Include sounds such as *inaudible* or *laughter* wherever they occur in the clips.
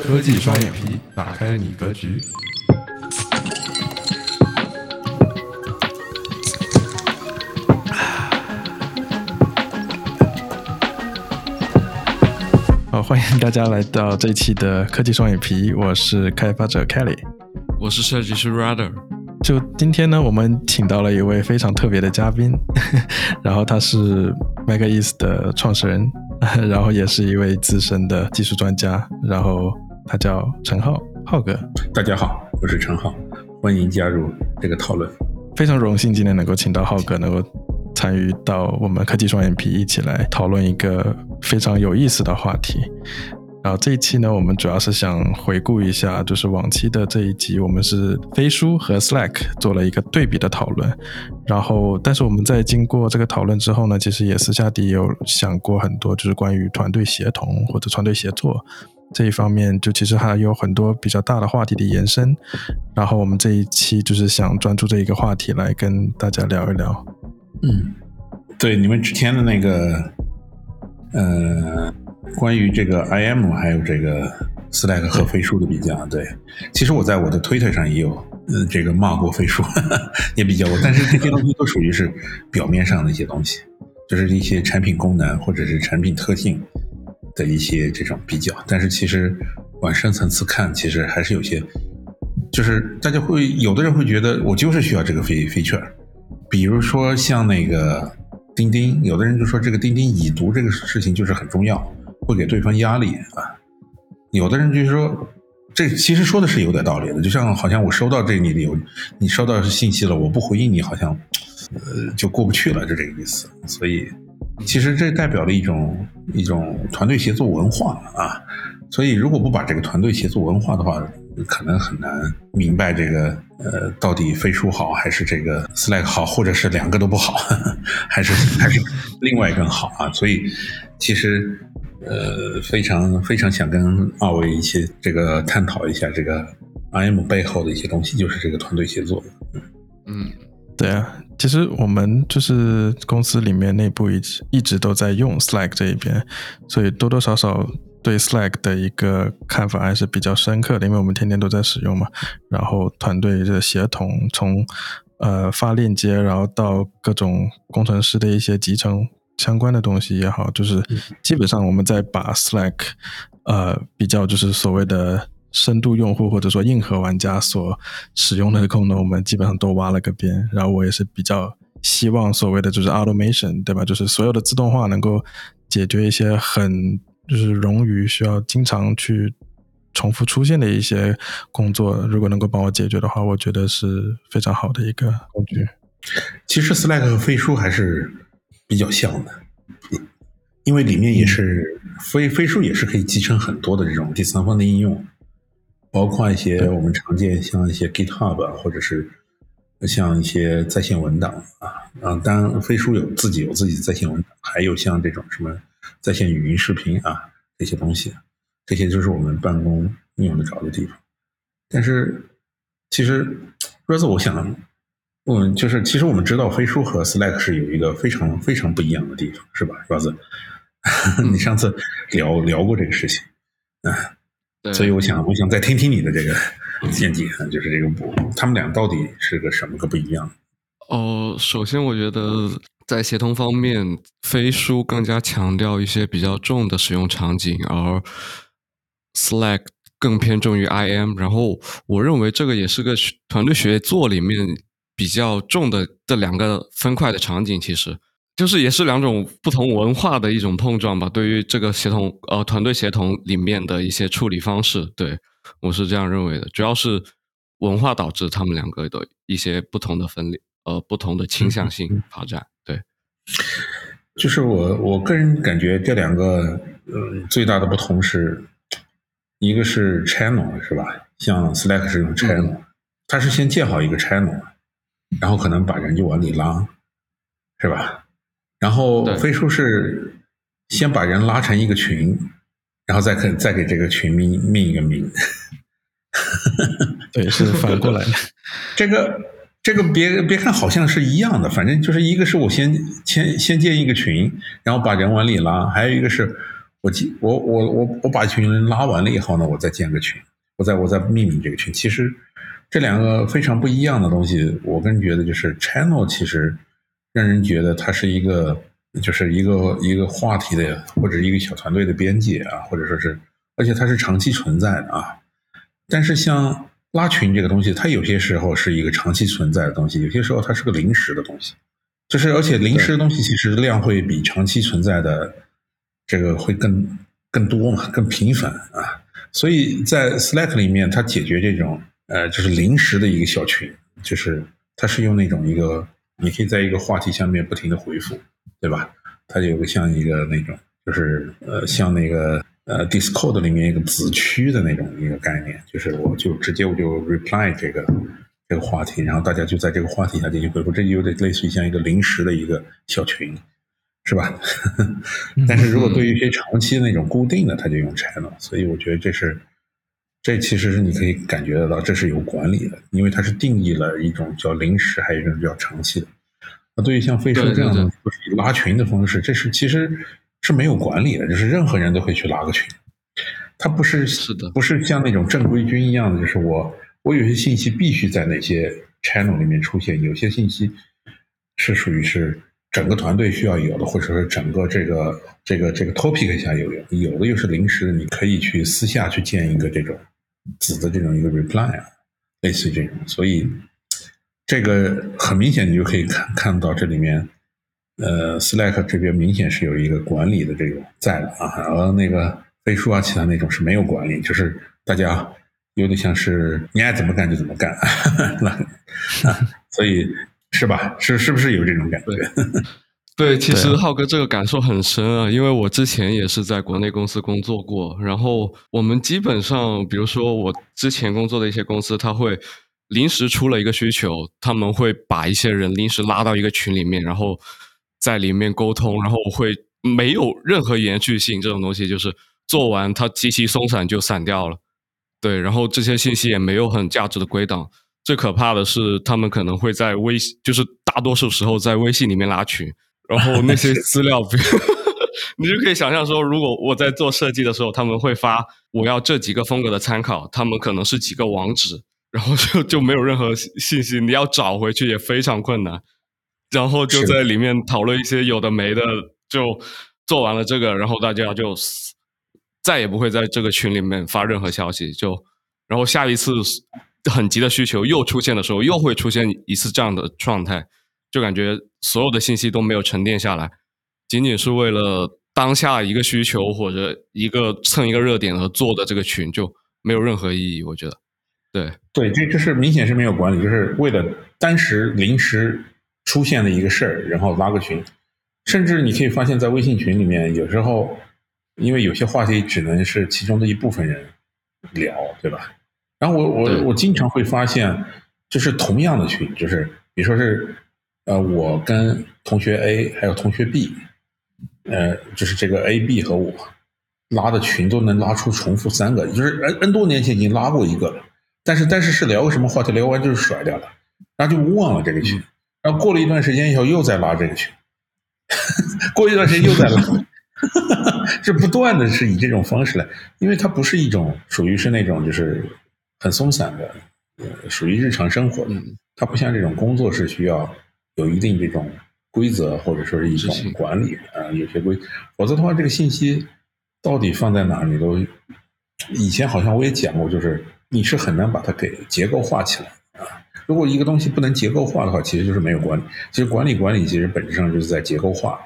科技双眼皮，打开你格局。好，欢迎大家来到这一期的科技双眼皮，我是开发者 Kelly，我是设计师 Rather。就今天呢，我们请到了一位非常特别的嘉宾，*laughs* 然后他是 MagEase 的创始人，然后也是一位资深的技术专家，然后他叫陈浩，浩哥。大家好，我是陈浩，欢迎加入这个讨论。非常荣幸今天能够请到浩哥，能够参与到我们科技双眼皮一起来讨论一个非常有意思的话题。然后这一期呢，我们主要是想回顾一下，就是往期的这一集，我们是飞书和 Slack 做了一个对比的讨论。然后，但是我们在经过这个讨论之后呢，其实也私下底有想过很多，就是关于团队协同或者团队协作这一方面，就其实还有很多比较大的话题的延伸。然后我们这一期就是想专注这一个话题来跟大家聊一聊。嗯，对，你们之前的那个，呃。关于这个 I M 还有这个 Slack 和飞书的比较，对，其实我在我的 Twitter 上也有，嗯，这个骂过飞书，*laughs* 也比较过，*laughs* 但是这些东西都属于是表面上的一些东西，就是一些产品功能或者是产品特性的一些这种比较，但是其实往深层次看，其实还是有些，就是大家会有的人会觉得我就是需要这个 feature，比如说像那个钉钉，有的人就说这个钉钉已读这个事情就是很重要。会给对方压力啊，有的人就是说，这其实说的是有点道理的，就像好像我收到这你的有你收到信息了，我不回应你，好像呃就过不去了，就这个意思。所以其实这代表了一种一种团队协作文化啊。所以如果不把这个团队协作文化的话，可能很难明白这个呃到底飞书好还是这个 Slack 好，或者是两个都不好，*laughs* 还是 *laughs* 还是另外更好啊。所以其实。呃，非常非常想跟二位一起这个探讨一下这个 I M 背后的一些东西，就是这个团队协作。嗯，对啊，其实我们就是公司里面内部一直一直都在用 Slack 这一边，所以多多少少对 Slack 的一个看法还是比较深刻的，因为我们天天都在使用嘛。然后团队的协同，从呃发链接，然后到各种工程师的一些集成。相关的东西也好，就是基本上我们在把 Slack，呃，比较就是所谓的深度用户或者说硬核玩家所使用的功能，我们基本上都挖了个遍。然后我也是比较希望所谓的就是 automation，对吧？就是所有的自动化能够解决一些很就是冗余需要经常去重复出现的一些工作，如果能够帮我解决的话，我觉得是非常好的一个工具。其实 Slack 和飞书还是。比较像的，因为里面也是飞飞书也是可以集成很多的这种第三方的应用，包括一些我们常见像一些 GitHub 啊，或者是像一些在线文档啊啊，当然飞书有自己有自己的在线文档，还有像这种什么在线语音视频啊这些东西，这些就是我们办公用得着的地方。但是其实，Rose，我想。嗯，就是其实我们知道飞书和 Slack 是有一个非常非常不一样的地方，是吧，*laughs* 瓜子？你上次聊聊过这个事情，啊，所以我想我想再听听你的这个见解，就是这个不，他们俩到底是个什么个不一样？哦，首先我觉得在协同方面，飞书更加强调一些比较重的使用场景，而 Slack 更偏重于 IM。然后我认为这个也是个团队协作里面。比较重的这两个分块的场景，其实就是也是两种不同文化的一种碰撞吧。对于这个协同呃团队协同里面的一些处理方式，对我是这样认为的。主要是文化导致他们两个的一些不同的分裂，呃，不同的倾向性发展。对，就是我我个人感觉这两个嗯最大的不同是，一个是 channel 是吧？像 Slack 是用 channel，它是先建好一个 channel。然后可能把人就往里拉，是吧？然后飞书是先把人拉成一个群，然后再可再给这个群命命一个名。*laughs* 对，是反过来的。*laughs* 这个这个别别看好像是一样的，反正就是一个是我先先先建一个群，然后把人往里拉；还有一个是我记我我我我把一群人拉完了以后呢，我再建个群，我再我再命名这个群。其实这两个非常不一样的东西，我个人觉得就是 channel 其实让人觉得它是一个就是一个一个话题的或者一个小团队的边界啊，或者说是而且它是长期存在的啊。但是像拉群这个东西，它有些时候是一个长期存在的东西，有些时候它是个临时的东西。就是而且临时的东西其实量会比长期存在的。这个会更更多嘛，更频繁啊，所以在 Slack 里面，它解决这种呃，就是临时的一个小群，就是它是用那种一个，你可以在一个话题下面不停的回复，对吧？它有个像一个那种，就是呃，像那个呃 Discord 里面一个子区的那种一个概念，就是我就直接我就 reply 这个这个话题，然后大家就在这个话题下进行回复，这就有点类似于像一个临时的一个小群。是吧？*laughs* 但是如果对于一些长期的那种固定的，他就用 channel，所以我觉得这是，这其实是你可以感觉得到，这是有管理的，因为它是定义了一种叫临时，还有一种叫长期的。那对于像飞书这样的拉群的方式，这是其实是没有管理的，就是任何人都可以去拉个群，它不是是的，不是像那种正规军一样的，就是我我有些信息必须在哪些 channel 里面出现，有些信息是属于是。整个团队需要有的，或者说整个这个这个这个 topic 下有用，有的又是临时的，你可以去私下去建一个这种子的这种一个 reply 啊，类似于这种。所以这个很明显，你就可以看看到这里面，呃，Slack 这边明显是有一个管理的这种在的啊，而那个飞书啊，其他那种是没有管理，就是大家有点像是你爱怎么干就怎么干，*laughs* 所以。是吧？是是不是有这种感觉？*laughs* 对，其实浩哥这个感受很深啊，因为我之前也是在国内公司工作过，然后我们基本上，比如说我之前工作的一些公司，他会临时出了一个需求，他们会把一些人临时拉到一个群里面，然后在里面沟通，然后会没有任何延续性，这种东西就是做完它极其松散就散掉了，对，然后这些信息也没有很价值的归档。最可怕的是，他们可能会在微，就是大多数时候在微信里面拉群，然后那些 *laughs* 资料，*laughs* 你就可以想象说，如果我在做设计的时候，他们会发我要这几个风格的参考，他们可能是几个网址，然后就就没有任何信息，你要找回去也非常困难，然后就在里面讨论一些有的没的，就做完了这个，然后大家就再也不会在这个群里面发任何消息，就然后下一次。很急的需求又出现的时候，又会出现一次这样的状态，就感觉所有的信息都没有沉淀下来，仅仅是为了当下一个需求或者一个蹭一个热点而做的这个群，就没有任何意义。我觉得，对对，这这是明显是没有管理，就是为了当时临时出现的一个事儿，然后拉个群，甚至你可以发现，在微信群里面，有时候因为有些话题只能是其中的一部分人聊，对吧？然后我我我经常会发现，就是同样的群，就是比如说是，呃，我跟同学 A 还有同学 B，呃，就是这个 A、B 和我拉的群都能拉出重复三个，就是 N N 多年前已经拉过一个了，但是但是是聊个什么话题，聊完就是甩掉了，然后就忘了这个群，然后过了一段时间以后又再拉这个群，*laughs* 过一段时间又再拉，*laughs* 是不断的是以这种方式来，因为它不是一种属于是那种就是。很松散的，呃，属于日常生活的，它不像这种工作是需要有一定这种规则或者说是一种管理啊，有些规，否则的话，这个信息到底放在哪，你都以前好像我也讲过，就是你是很难把它给结构化起来啊。如果一个东西不能结构化的话，其实就是没有管理。其实管理管理，其实本质上就是在结构化，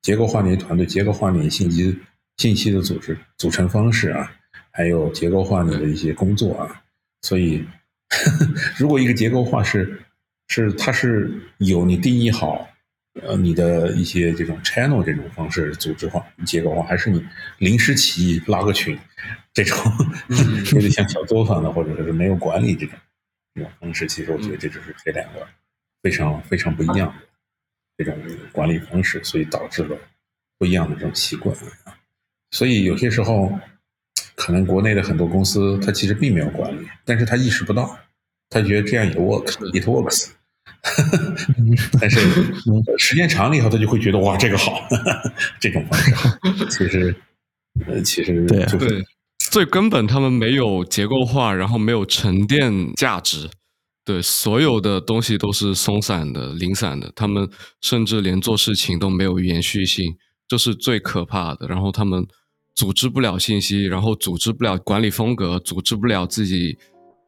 结构化你的团队，结构化你信息信息的组织组成方式啊，还有结构化你的一些工作啊。所以，呵呵如果一个结构化是是它是有你定义好，呃，你的一些这种 channel 这种方式组织化结构化，还是你临时起意拉个群这种，*laughs* 有点像小作坊的，或者说是没有管理这种这种方式，其实我觉得这就是这两个非常非常不一样的这种管理方式，所以导致了不一样的这种习惯啊。所以有些时候。可能国内的很多公司，它其实并没有管理，但是他意识不到，他觉得这样也 work，it works，*laughs* 但是时间长了以后，他就会觉得哇，这个好，这种方式其实呃，其实对啊就是对，最根本他们没有结构化，然后没有沉淀价值，对，所有的东西都是松散的、零散的，他们甚至连做事情都没有延续性，这是最可怕的。然后他们组织不了信息，然后组织不了管理风格，组织不了自己。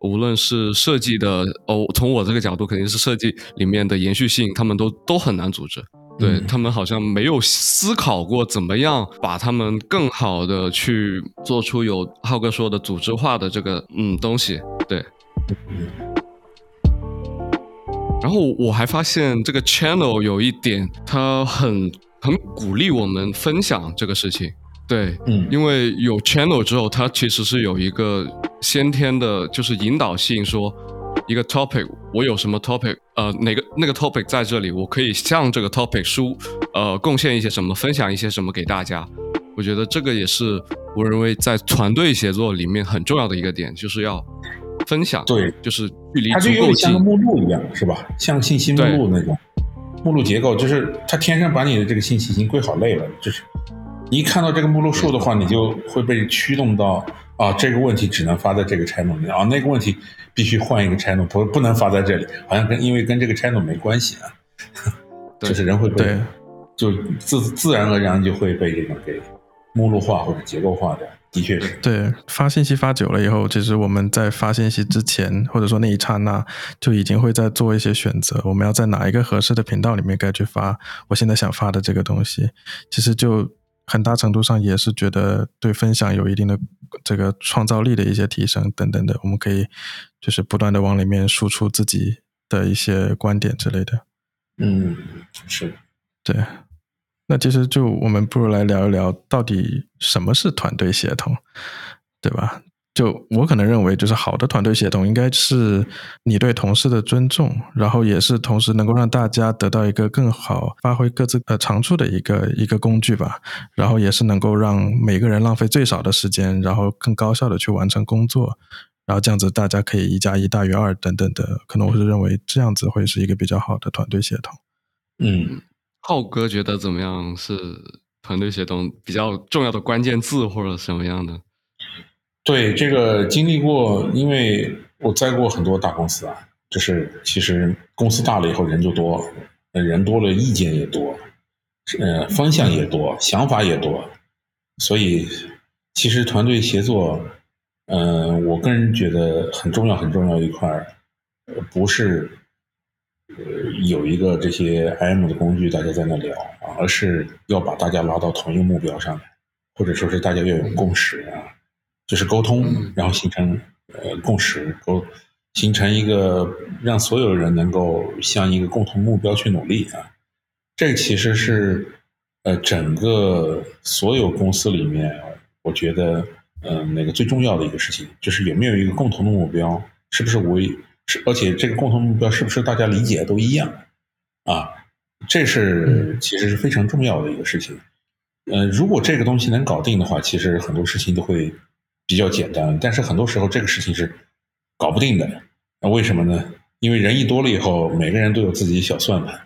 无论是设计的哦，从我这个角度肯定是设计里面的延续性，他们都都很难组织。对、嗯他们好像没有思考过怎么样把他们更好的去做出有浩哥说的组织化的这个嗯东西。对，然后我还发现这个 channel 有一点，它很很鼓励我们分享这个事情。对，嗯因为有 channel 之后，它其实是有一个先天的，就是引导性，说一个 topic，我有什么 topic，呃，哪个那个 topic 在这里，我可以向这个 topic 输，呃，贡献一些什么，分享一些什么给大家。我觉得这个也是我认为在团队协作里面很重要的一个点，就是要分享，对，就是距离它就有点像个。目录一样，是吧？像信息目录那种目录结构，就是它天生把你的这个信息已经归好类了，就是你一看到这个目录数的话，你就会被驱动到啊，这个问题只能发在这个 channel 里啊，那个问题必须换一个 channel，不不能发在这里，好像跟因为跟这个 channel 没关系啊，对就是人会被对就自自然而然就会被这种给目录化或者结构化的，的确是。对，发信息发久了以后，其实我们在发信息之前，或者说那一刹那，就已经会在做一些选择。我们要在哪一个合适的频道里面该去发我现在想发的这个东西，其实就很大程度上也是觉得对分享有一定的这个创造力的一些提升等等的。我们可以就是不断的往里面输出自己的一些观点之类的。嗯，是。对，那其实就我们不如来聊一聊，到底什么是团队协同，对吧？就我可能认为，就是好的团队协同应该是你对同事的尊重，然后也是同时能够让大家得到一个更好发挥各自呃长处的一个一个工具吧。然后也是能够让每个人浪费最少的时间，然后更高效的去完成工作。然后这样子大家可以一加一大于二等等的，可能我是认为这样子会是一个比较好的团队协同。嗯，浩哥觉得怎么样？是团队协同比较重要的关键字或者什么样的？对这个经历过，因为我在过很多大公司啊，就是其实公司大了以后人就多，人多了意见也多，呃方向也多，想法也多，所以其实团队协作，嗯、我个人觉得很重要很重要一块，不是呃有一个这些 IM 的工具大家在那聊，而是要把大家拉到同一个目标上来，或者说是大家要有共识啊。就是沟通，然后形成呃共识，沟形成一个让所有人能够向一个共同目标去努力啊。这其实是呃整个所有公司里面，我觉得嗯、呃、那个最重要的一个事情，就是有没有一个共同的目标，是不是为是，而且这个共同目标是不是大家理解都一样啊？这是其实是非常重要的一个事情。呃，如果这个东西能搞定的话，其实很多事情都会。比较简单，但是很多时候这个事情是搞不定的。那为什么呢？因为人一多了以后，每个人都有自己小算盘，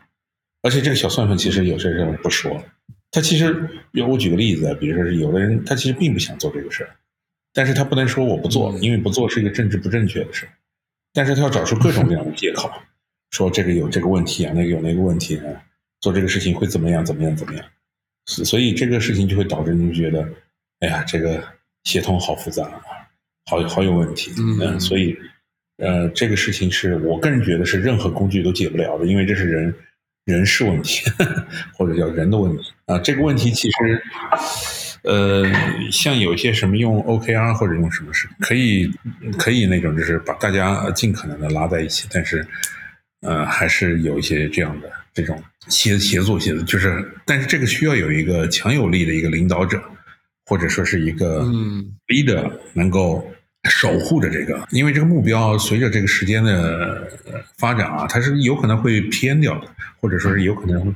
而且这个小算盘其实有些人不说。他其实，我举个例子，比如说是有的人他其实并不想做这个事儿，但是他不能说我不做，因为不做是一个政治不正确的事。但是他要找出各种各样的借口，说这个有这个问题啊，那个有那个问题啊，做这个事情会怎么样怎么样怎么样。所以这个事情就会导致您觉得，哎呀，这个。协同好复杂啊，好好有问题。嗯，所以呃，这个事情是我个人觉得是任何工具都解不了的，因为这是人人事问题，呵 *laughs* 呵或者叫人的问题啊。这个问题其实呃，像有一些什么用 OKR 或者用什么事，可以可以那种就是把大家尽可能的拉在一起，但是呃，还是有一些这样的这种协协作协作，就是但是这个需要有一个强有力的一个领导者。或者说是一个嗯 leader 能够守护着这个，因为这个目标随着这个时间的发展啊，它是有可能会偏掉的，或者说是有可能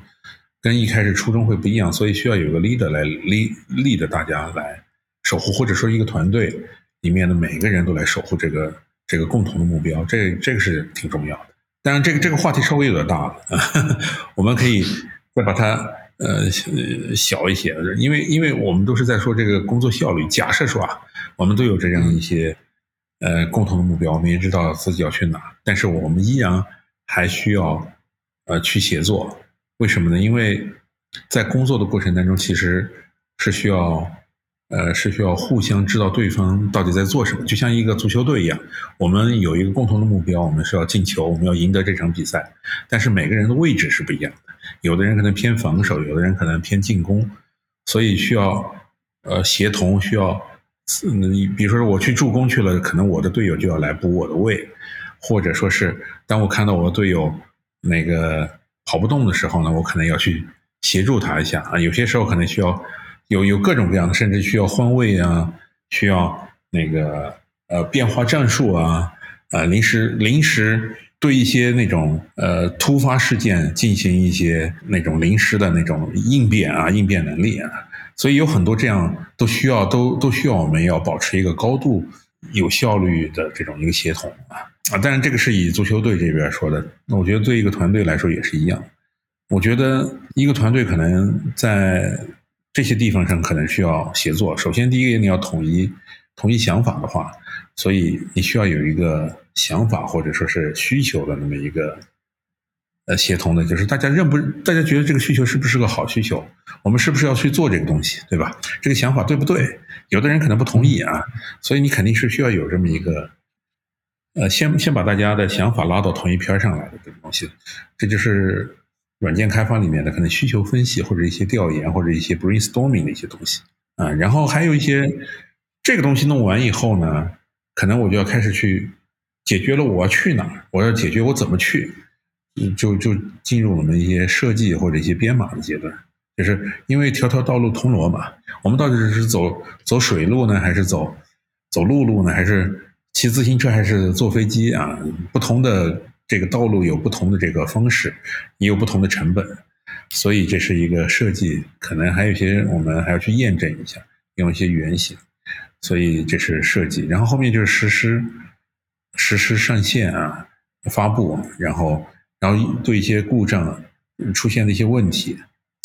跟一开始初衷会不一样，所以需要有个 leader 来 lead lead 大家来守护，或者说一个团队里面的每个人都来守护这个这个共同的目标，这这个是挺重要的。当然，这个这个话题稍微有点大了，*laughs* 我们可以再把它。呃小一些的，因为因为我们都是在说这个工作效率。假设说啊，我们都有这样一些呃共同的目标，我们也知道自己要去哪，但是我们依然还需要呃去协作。为什么呢？因为在工作的过程当中，其实是需要。呃，是需要互相知道对方到底在做什么，就像一个足球队一样，我们有一个共同的目标，我们是要进球，我们要赢得这场比赛。但是每个人的位置是不一样的，有的人可能偏防守，有的人可能偏进攻，所以需要呃协同，需要你比如说我去助攻去了，可能我的队友就要来补我的位，或者说是当我看到我的队友那个跑不动的时候呢，我可能要去协助他一下啊，有些时候可能需要。有有各种各样的，甚至需要换位啊，需要那个呃变化战术啊，呃临时临时对一些那种呃突发事件进行一些那种临时的那种应变啊应变能力啊，所以有很多这样都需要都都需要我们要保持一个高度有效率的这种一个协同啊啊，当然这个是以足球队这边说的，那我觉得对一个团队来说也是一样，我觉得一个团队可能在。这些地方上可能需要协作。首先，第一个你要统一统一想法的话，所以你需要有一个想法或者说是需求的那么一个呃协同的，就是大家认不大家觉得这个需求是不是个好需求？我们是不是要去做这个东西，对吧？这个想法对不对？有的人可能不同意啊，所以你肯定是需要有这么一个呃，先先把大家的想法拉到同一篇上来的这个东西，这就是。软件开发里面的可能需求分析或者一些调研或者一些 brainstorming 的一些东西啊，然后还有一些这个东西弄完以后呢，可能我就要开始去解决了我要去哪儿，我要解决我怎么去，就就进入我们一些设计或者一些编码的阶段，就是因为条条道路通罗马，我们到底是走走水路呢，还是走走陆路呢，还是骑自行车，还是坐飞机啊？不同的。这个道路有不同的这个方式，也有不同的成本，所以这是一个设计，可能还有一些我们还要去验证一下，用一些原型，所以这是设计，然后后面就是实施，实施上线啊，发布，然后然后对一些故障出现的一些问题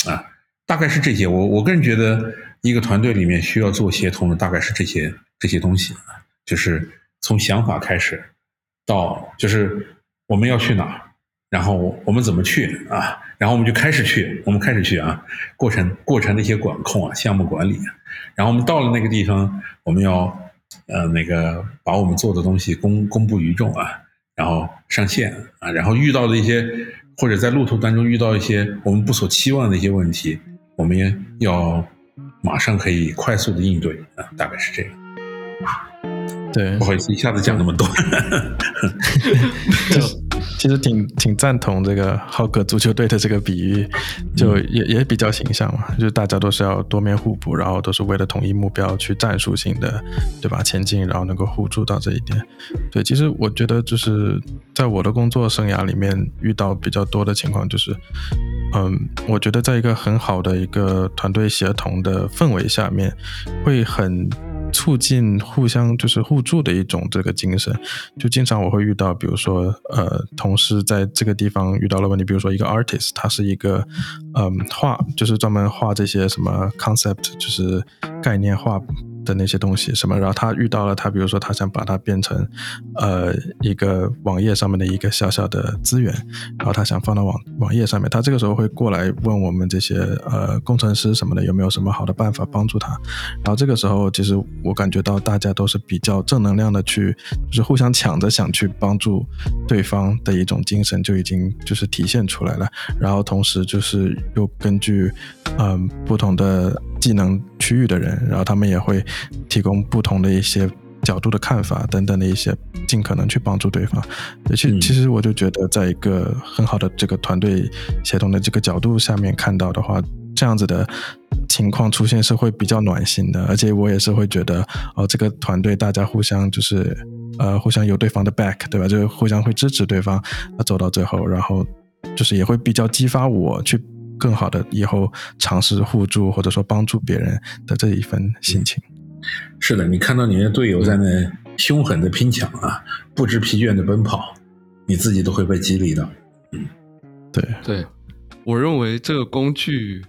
啊，大概是这些。我我个人觉得，一个团队里面需要做协同的，大概是这些这些东西，就是从想法开始到就是。我们要去哪？然后我们怎么去啊？然后我们就开始去，我们开始去啊。过程过程的一些管控啊，项目管理。然后我们到了那个地方，我们要呃那个把我们做的东西公公布于众啊，然后上线啊。然后遇到的一些或者在路途当中遇到一些我们不所期望的一些问题，我们也要马上可以快速的应对啊，大概是这样。对，不好意思，一下子讲那么多。*laughs* *laughs* 其实挺挺赞同这个浩克足球队的这个比喻，就也也比较形象嘛。就是大家都是要多面互补，然后都是为了统一目标去战术性的，对吧？前进，然后能够互助到这一点。对，其实我觉得就是在我的工作生涯里面遇到比较多的情况，就是，嗯，我觉得在一个很好的一个团队协同的氛围下面，会很。促进互相就是互助的一种这个精神，就经常我会遇到，比如说呃，同事在这个地方遇到了问题，比如说一个 artist，他是一个嗯画，就是专门画这些什么 concept，就是概念画。的那些东西什么，然后他遇到了他，比如说他想把它变成，呃，一个网页上面的一个小小的资源，然后他想放到网网页上面，他这个时候会过来问我们这些呃工程师什么的有没有什么好的办法帮助他，然后这个时候其实我感觉到大家都是比较正能量的去，就是互相抢着想去帮助对方的一种精神就已经就是体现出来了，然后同时就是又根据嗯不同的技能区域的人，然后他们也会。提供不同的一些角度的看法等等的一些，尽可能去帮助对方。而且，其实我就觉得，在一个很好的这个团队协同的这个角度下面看到的话，这样子的情况出现是会比较暖心的。而且，我也是会觉得，哦，这个团队大家互相就是呃，互相有对方的 back，对吧？就是互相会支持对方走到最后，然后就是也会比较激发我去更好的以后尝试互助或者说帮助别人的这一份心情。是的，你看到你的队友在那凶狠的拼抢啊，不知疲倦的奔跑，你自己都会被激励到。嗯，对对，我认为这个工具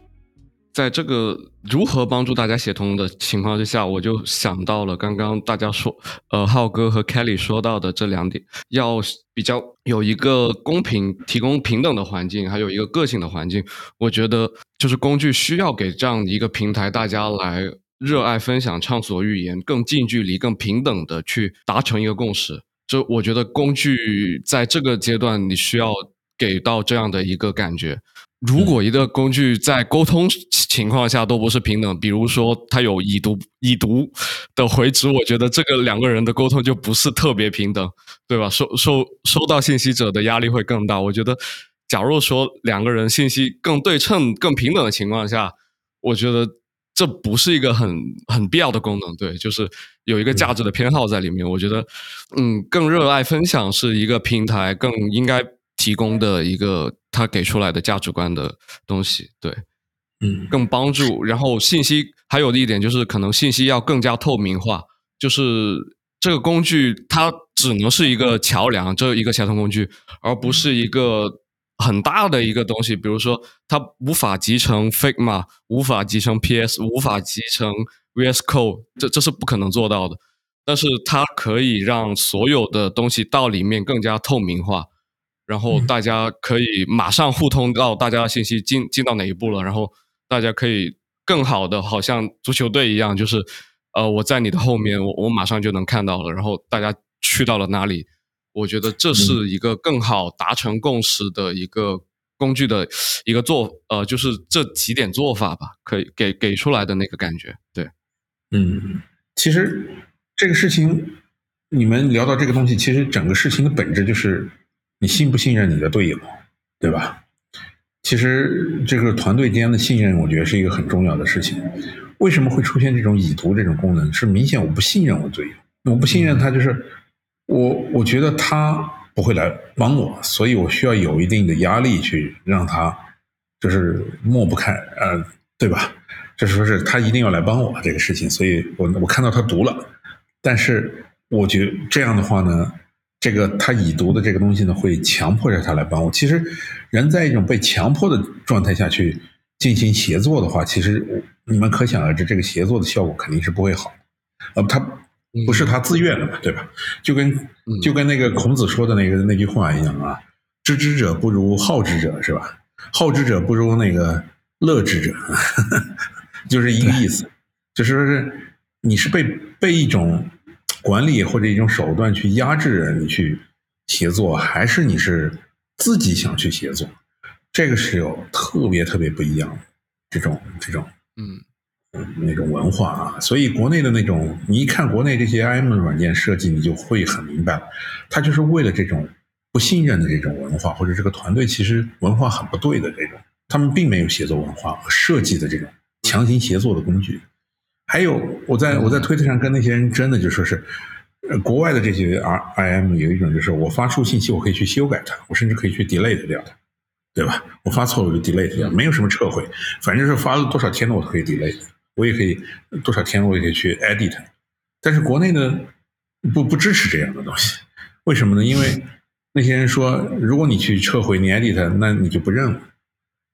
在这个如何帮助大家协同的情况之下，我就想到了刚刚大家说，呃，浩哥和 Kelly 说到的这两点，要比较有一个公平、提供平等的环境，还有一个个性的环境。我觉得就是工具需要给这样一个平台，大家来热爱分享、畅所欲言，更近距离、更平等的去达成一个共识。这我觉得工具在这个阶段，你需要给到这样的一个感觉。如果一个工具在沟通情况下都不是平等，比如说它有已读已读的回执，我觉得这个两个人的沟通就不是特别平等，对吧？收收收到信息者的压力会更大。我觉得，假如说两个人信息更对称、更平等的情况下，我觉得这不是一个很很必要的功能。对，就是有一个价值的偏好在里面。我觉得，嗯，更热爱分享是一个平台更应该提供的一个。他给出来的价值观的东西，对，嗯，更帮助。然后信息还有的一点就是，可能信息要更加透明化。就是这个工具它只能是一个桥梁，这一个协同工具，而不是一个很大的一个东西。比如说，它无法集成 Figma，无法集成 PS，无法集成 VS Code，这这是不可能做到的。但是它可以让所有的东西到里面更加透明化。然后大家可以马上互通到大家的信息进进到哪一步了，然后大家可以更好的，好像足球队一样，就是呃我在你的后面，我我马上就能看到了，然后大家去到了哪里？我觉得这是一个更好达成共识的一个工具的一个做呃，就是这几点做法吧，可以给给出来的那个感觉，对，嗯，其实这个事情你们聊到这个东西，其实整个事情的本质就是。你信不信任你的队友，对吧？其实这个团队间的信任，我觉得是一个很重要的事情。为什么会出现这种已读这种功能？是明显我不信任我队友，我不信任他，就是我我觉得他不会来帮我，所以我需要有一定的压力去让他就是抹不开，呃，对吧？就是说是他一定要来帮我这个事情，所以我我看到他读了，但是我觉这样的话呢？这个他已读的这个东西呢，会强迫着他来帮我。其实，人在一种被强迫的状态下去进行协作的话，其实你们可想而知，这个协作的效果肯定是不会好。呃，他不是他自愿的嘛，对吧？就跟就跟那个孔子说的那个那句话一样啊，“知之者不如好之者”，是吧？“好之者不如那个乐之者”，*laughs* 就是一个意思，就是说是你是被被一种。管理或者一种手段去压制人去协作，还是你是自己想去协作？这个是有特别特别不一样的这种这种嗯那种文化啊。所以国内的那种，你一看国内这些 IM 软件设计，你就会很明白，它就是为了这种不信任的这种文化，或者这个团队其实文化很不对的这种，他们并没有协作文化和设计的这种强行协作的工具。还有，我在我在推特上跟那些人真的就说是，呃，国外的这些 R I M 有一种就是我发出信息，我可以去修改它，我甚至可以去 delete 掉它，对吧？我发错了我就 delete 掉，没有什么撤回，反正是发了多少天了我都可以 delete，我也可以多少天我也可以去 edit。但是国内呢，不不支持这样的东西，为什么呢？因为那些人说，如果你去撤回你 edit，那你就不认了，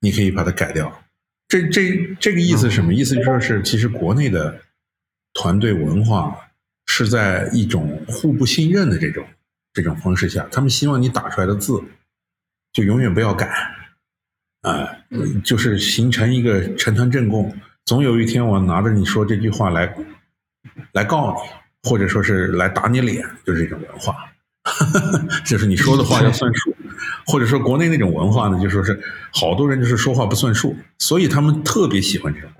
你可以把它改掉。这这这个意思是什么意思？就说是其实国内的团队文化是在一种互不信任的这种这种方式下，他们希望你打出来的字就永远不要改，啊，就是形成一个陈团正供，总有一天我拿着你说这句话来来告你，或者说是来打你脸，就是这种文化。*laughs* 就是你说的话要算数，或者说国内那种文化呢，就说是好多人就是说话不算数，所以他们特别喜欢这种。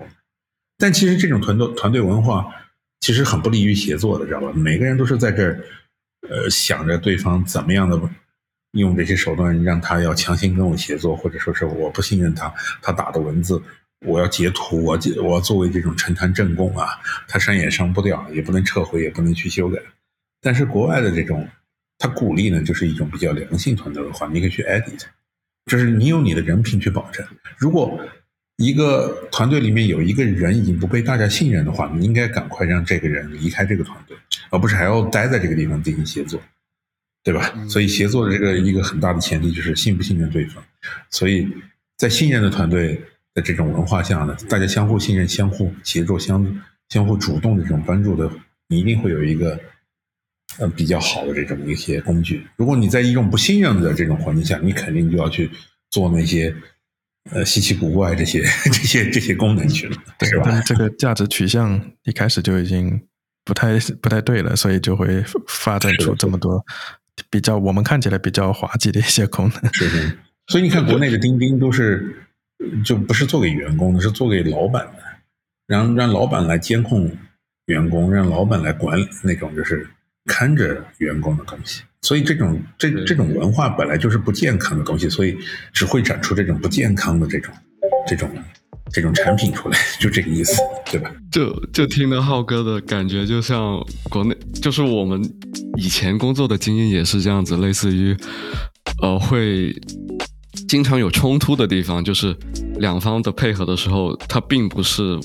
但其实这种团队团队文化其实很不利于协作的，知道吧？每个人都是在这儿，呃，想着对方怎么样的用这些手段让他要强行跟我协作，或者说是我不信任他，他打的文字我要截图，我我作为这种陈坛正供啊，他删也删不掉，也不能撤回，也不能去修改。但是国外的这种。他鼓励呢，就是一种比较良性团队文化，你可以去 edit，就是你有你的人品去保证。如果一个团队里面有一个人已经不被大家信任的话，你应该赶快让这个人离开这个团队，而不是还要待在这个地方进行协作，对吧？所以协作的这个一个很大的前提就是信不信任对方。所以在信任的团队的这种文化下呢，大家相互信任、相互协作、相相互主动的这种帮助的，你一定会有一个呃比较好的这种一些工具。如果你在一种不信任的这种环境下，你肯定就要去做那些呃稀奇古怪这些 *laughs* 这些这些功能去了，是吧？这个价值取向一开始就已经不太不太对了，所以就会发展出这么多比较我们看起来比较滑稽的一些功能。是的，所以你看国内的钉钉都是。就不是做给员工的，是做给老板的，让让老板来监控员工，让老板来管理那种就是看着员工的东西。所以这种这这种文化本来就是不健康的东西，所以只会长出这种不健康的这种这种这种产品出来，*laughs* 就这个意思，对吧？就就听了浩哥的感觉，就像国内，就是我们以前工作的经验也是这样子，类似于呃会。经常有冲突的地方，就是两方的配合的时候，它并不是，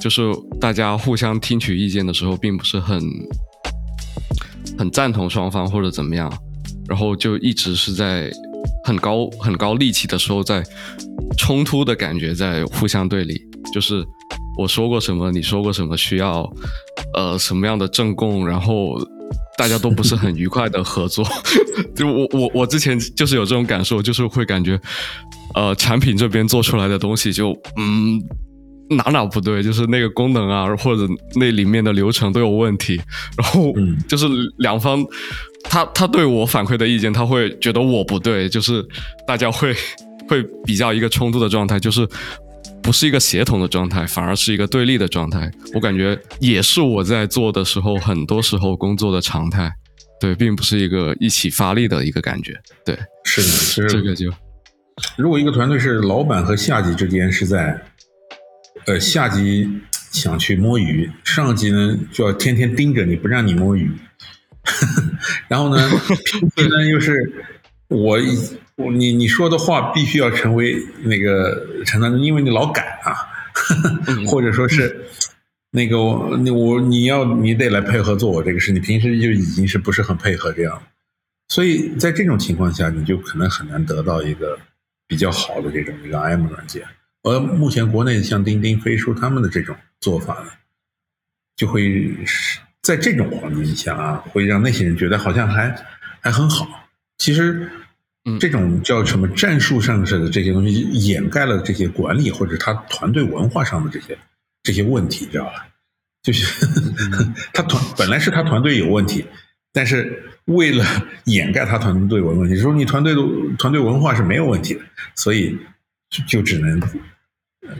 就是大家互相听取意见的时候，并不是很很赞同双方或者怎么样，然后就一直是在很高很高力气的时候，在冲突的感觉在互相对立，就是我说过什么，你说过什么，需要呃什么样的证供，然后。大家都不是很愉快的合作，就我我我之前就是有这种感受，就是会感觉，呃，产品这边做出来的东西就嗯 *laughs* 哪哪不对，就是那个功能啊或者那里面的流程都有问题，然后就是两方他他对我反馈的意见，他会觉得我不对，就是大家会会比较一个冲突的状态，就是。不是一个协同的状态，反而是一个对立的状态。我感觉也是我在做的时候，很多时候工作的常态。对，并不是一个一起发力的一个感觉。对，是的，是这个就。如果一个团队是老板和下级之间是在，呃，下级想去摸鱼，上级呢就要天天盯着你不让你摸鱼，*laughs* 然后呢，平时呢又是我。你你说的话必须要成为那个承担，因为你老改啊，*laughs* 或者说是那个我你我你要你得来配合做我这个事，你平时就已经是不是很配合这样，所以在这种情况下，你就可能很难得到一个比较好的这种一个 IM 软件。而目前国内像钉钉、飞书他们的这种做法呢，就会在这种环境下啊，会让那些人觉得好像还还很好，其实。这种叫什么战术上式的这些东西，掩盖了这些管理或者他团队文化上的这些这些问题，知道吧？就是 *laughs* 他团本来是他团队有问题，但是为了掩盖他团队文问题，说你团队的团队文化是没有问题的，所以就只能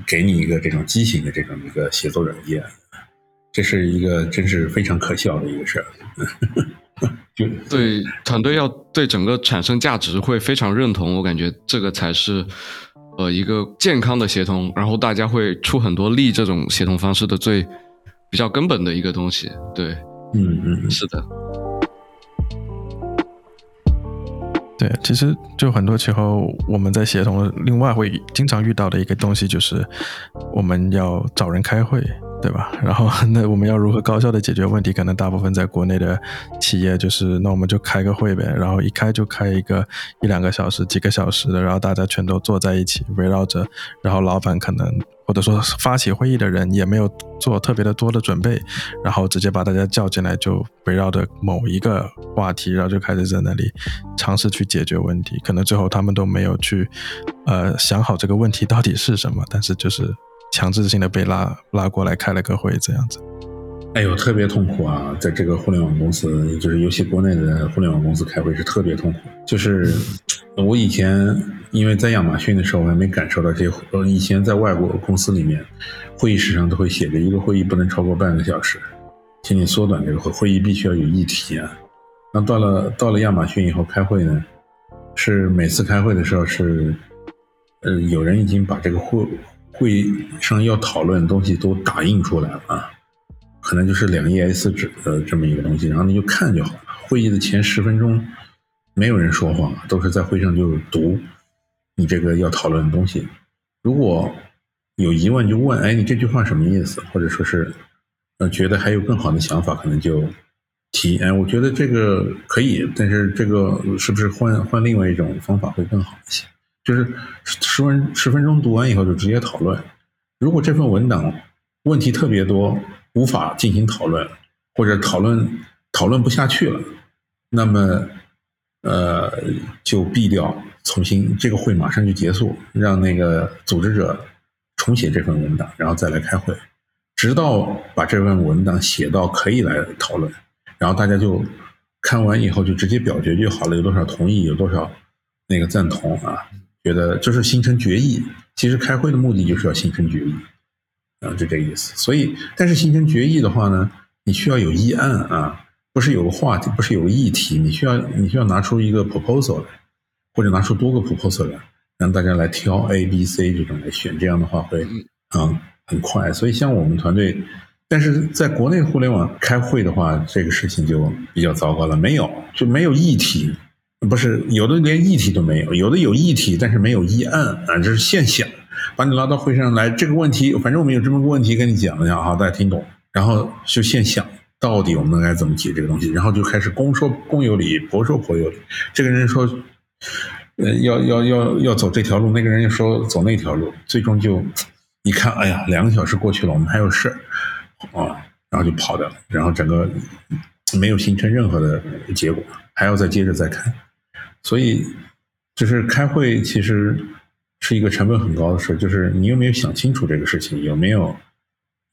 给你一个这种畸形的这种一个协作软件，这是一个真是非常可笑的一个事儿。*laughs* 就对团队要对整个产生价值会非常认同，我感觉这个才是呃一个健康的协同，然后大家会出很多力这种协同方式的最比较根本的一个东西。对，嗯嗯，是的。对，其实就很多时候我们在协同，另外会经常遇到的一个东西就是我们要找人开会。对吧？*laughs* 然后 *laughs* 那我们要如何高效的解决问题？可能大部分在国内的企业就是，那我们就开个会呗，然后一开就开一个一两个小时、几个小时的，然后大家全都坐在一起，围绕着，然后老板可能或者说发起会议的人也没有做特别的多的准备，然后直接把大家叫进来，就围绕着某一个话题，然后就开始在那里尝试去解决问题。可能最后他们都没有去呃想好这个问题到底是什么，但是就是。强制性的被拉拉过来开了个会，这样子，哎呦，特别痛苦啊！在这个互联网公司，就是尤其国内的互联网公司开会是特别痛苦。就是我以前因为在亚马逊的时候，我还没感受到这些。呃，以前在外国公司里面，会议室上都会写着一个会议不能超过半个小时，请你缩短这个会，会议必须要有议题啊。那到了到了亚马逊以后开会呢，是每次开会的时候是，呃，有人已经把这个会。会议上要讨论的东西都打印出来了啊，可能就是两页 A4 纸的这么一个东西，然后你就看就好了。会议的前十分钟没有人说话，都是在会上就读你这个要讨论的东西。如果有疑问就问，哎，你这句话什么意思？或者说是呃觉得还有更好的想法，可能就提。哎，我觉得这个可以，但是这个是不是换换另外一种方法会更好一些？就是十分十分钟读完以后就直接讨论。如果这份文档问题特别多，无法进行讨论，或者讨论讨论不下去了，那么呃就毙掉，重新这个会马上就结束，让那个组织者重写这份文档，然后再来开会，直到把这份文档写到可以来讨论，然后大家就看完以后就直接表决就好了，有多少同意，有多少那个赞同啊？觉得就是形成决议。其实开会的目的就是要形成决议，啊，就这个意思。所以，但是形成决议的话呢，你需要有议案啊，不是有个话题，不是有个议题，你需要你需要拿出一个 proposal 来，或者拿出多个 proposal 来，让大家来挑 A、B、C 这种来选，这样的话会嗯很快。所以，像我们团队，但是在国内互联网开会的话，这个事情就比较糟糕了，没有就没有议题。不是有的连议题都没有，有的有议题，但是没有议案啊，这是现想，把你拉到会上来，这个问题，反正我们有这么个问题跟你讲一下哈，大家听懂，然后就现想到底我们该怎么解这个东西，然后就开始公说公有理，婆说婆有理，这个人说，呃，要要要要走这条路，那个人又说走那条路，最终就一看，哎呀，两个小时过去了，我们还有事啊，然后就跑掉了，然后整个没有形成任何的结果，还要再接着再看。所以，就是开会其实是一个成本很高的事。就是你有没有想清楚这个事情？有没有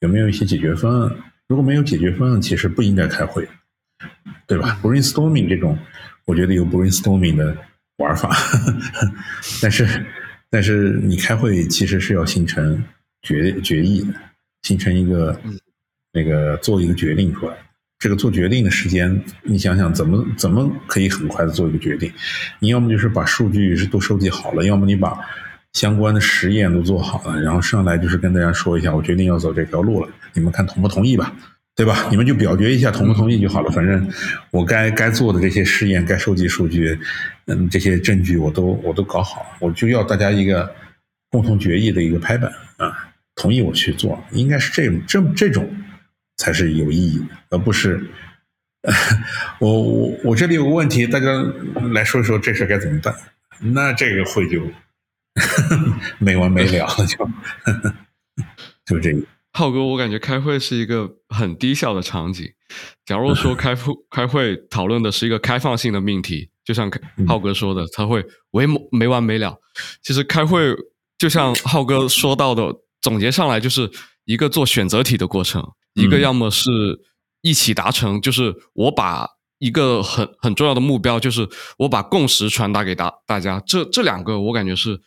有没有一些解决方案？如果没有解决方案，其实不应该开会，对吧？Brainstorming 这种，我觉得有 Brainstorming 的玩法，*laughs* 但是但是你开会其实是要形成决决议的，形成一个那个做一个决定出来。这个做决定的时间，你想想怎么怎么可以很快的做一个决定？你要么就是把数据是都收集好了，要么你把相关的实验都做好了，然后上来就是跟大家说一下，我决定要走这条路了，你们看同不同意吧？对吧？你们就表决一下同不同意就好了。反正我该该做的这些试验、该收集数据，嗯，这些证据我都我都搞好，我就要大家一个共同决议的一个拍板啊，同意我去做，应该是这种这这种。才是有意义的，而不是 *laughs* 我我我这里有个问题，大家来说一说这事该怎么办？那这个会就 *laughs* 没完没了了，*laughs* 就就这个。浩哥，我感觉开会是一个很低效的场景。假如说 *laughs* 开会开会讨论的是一个开放性的命题，就像浩哥说的，他会没没完没了。其实开会就像浩哥说到的，总结上来就是一个做选择题的过程。一个要么是一起达成，就是我把一个很很重要的目标，就是我把共识传达给大大家。这这两个我感觉是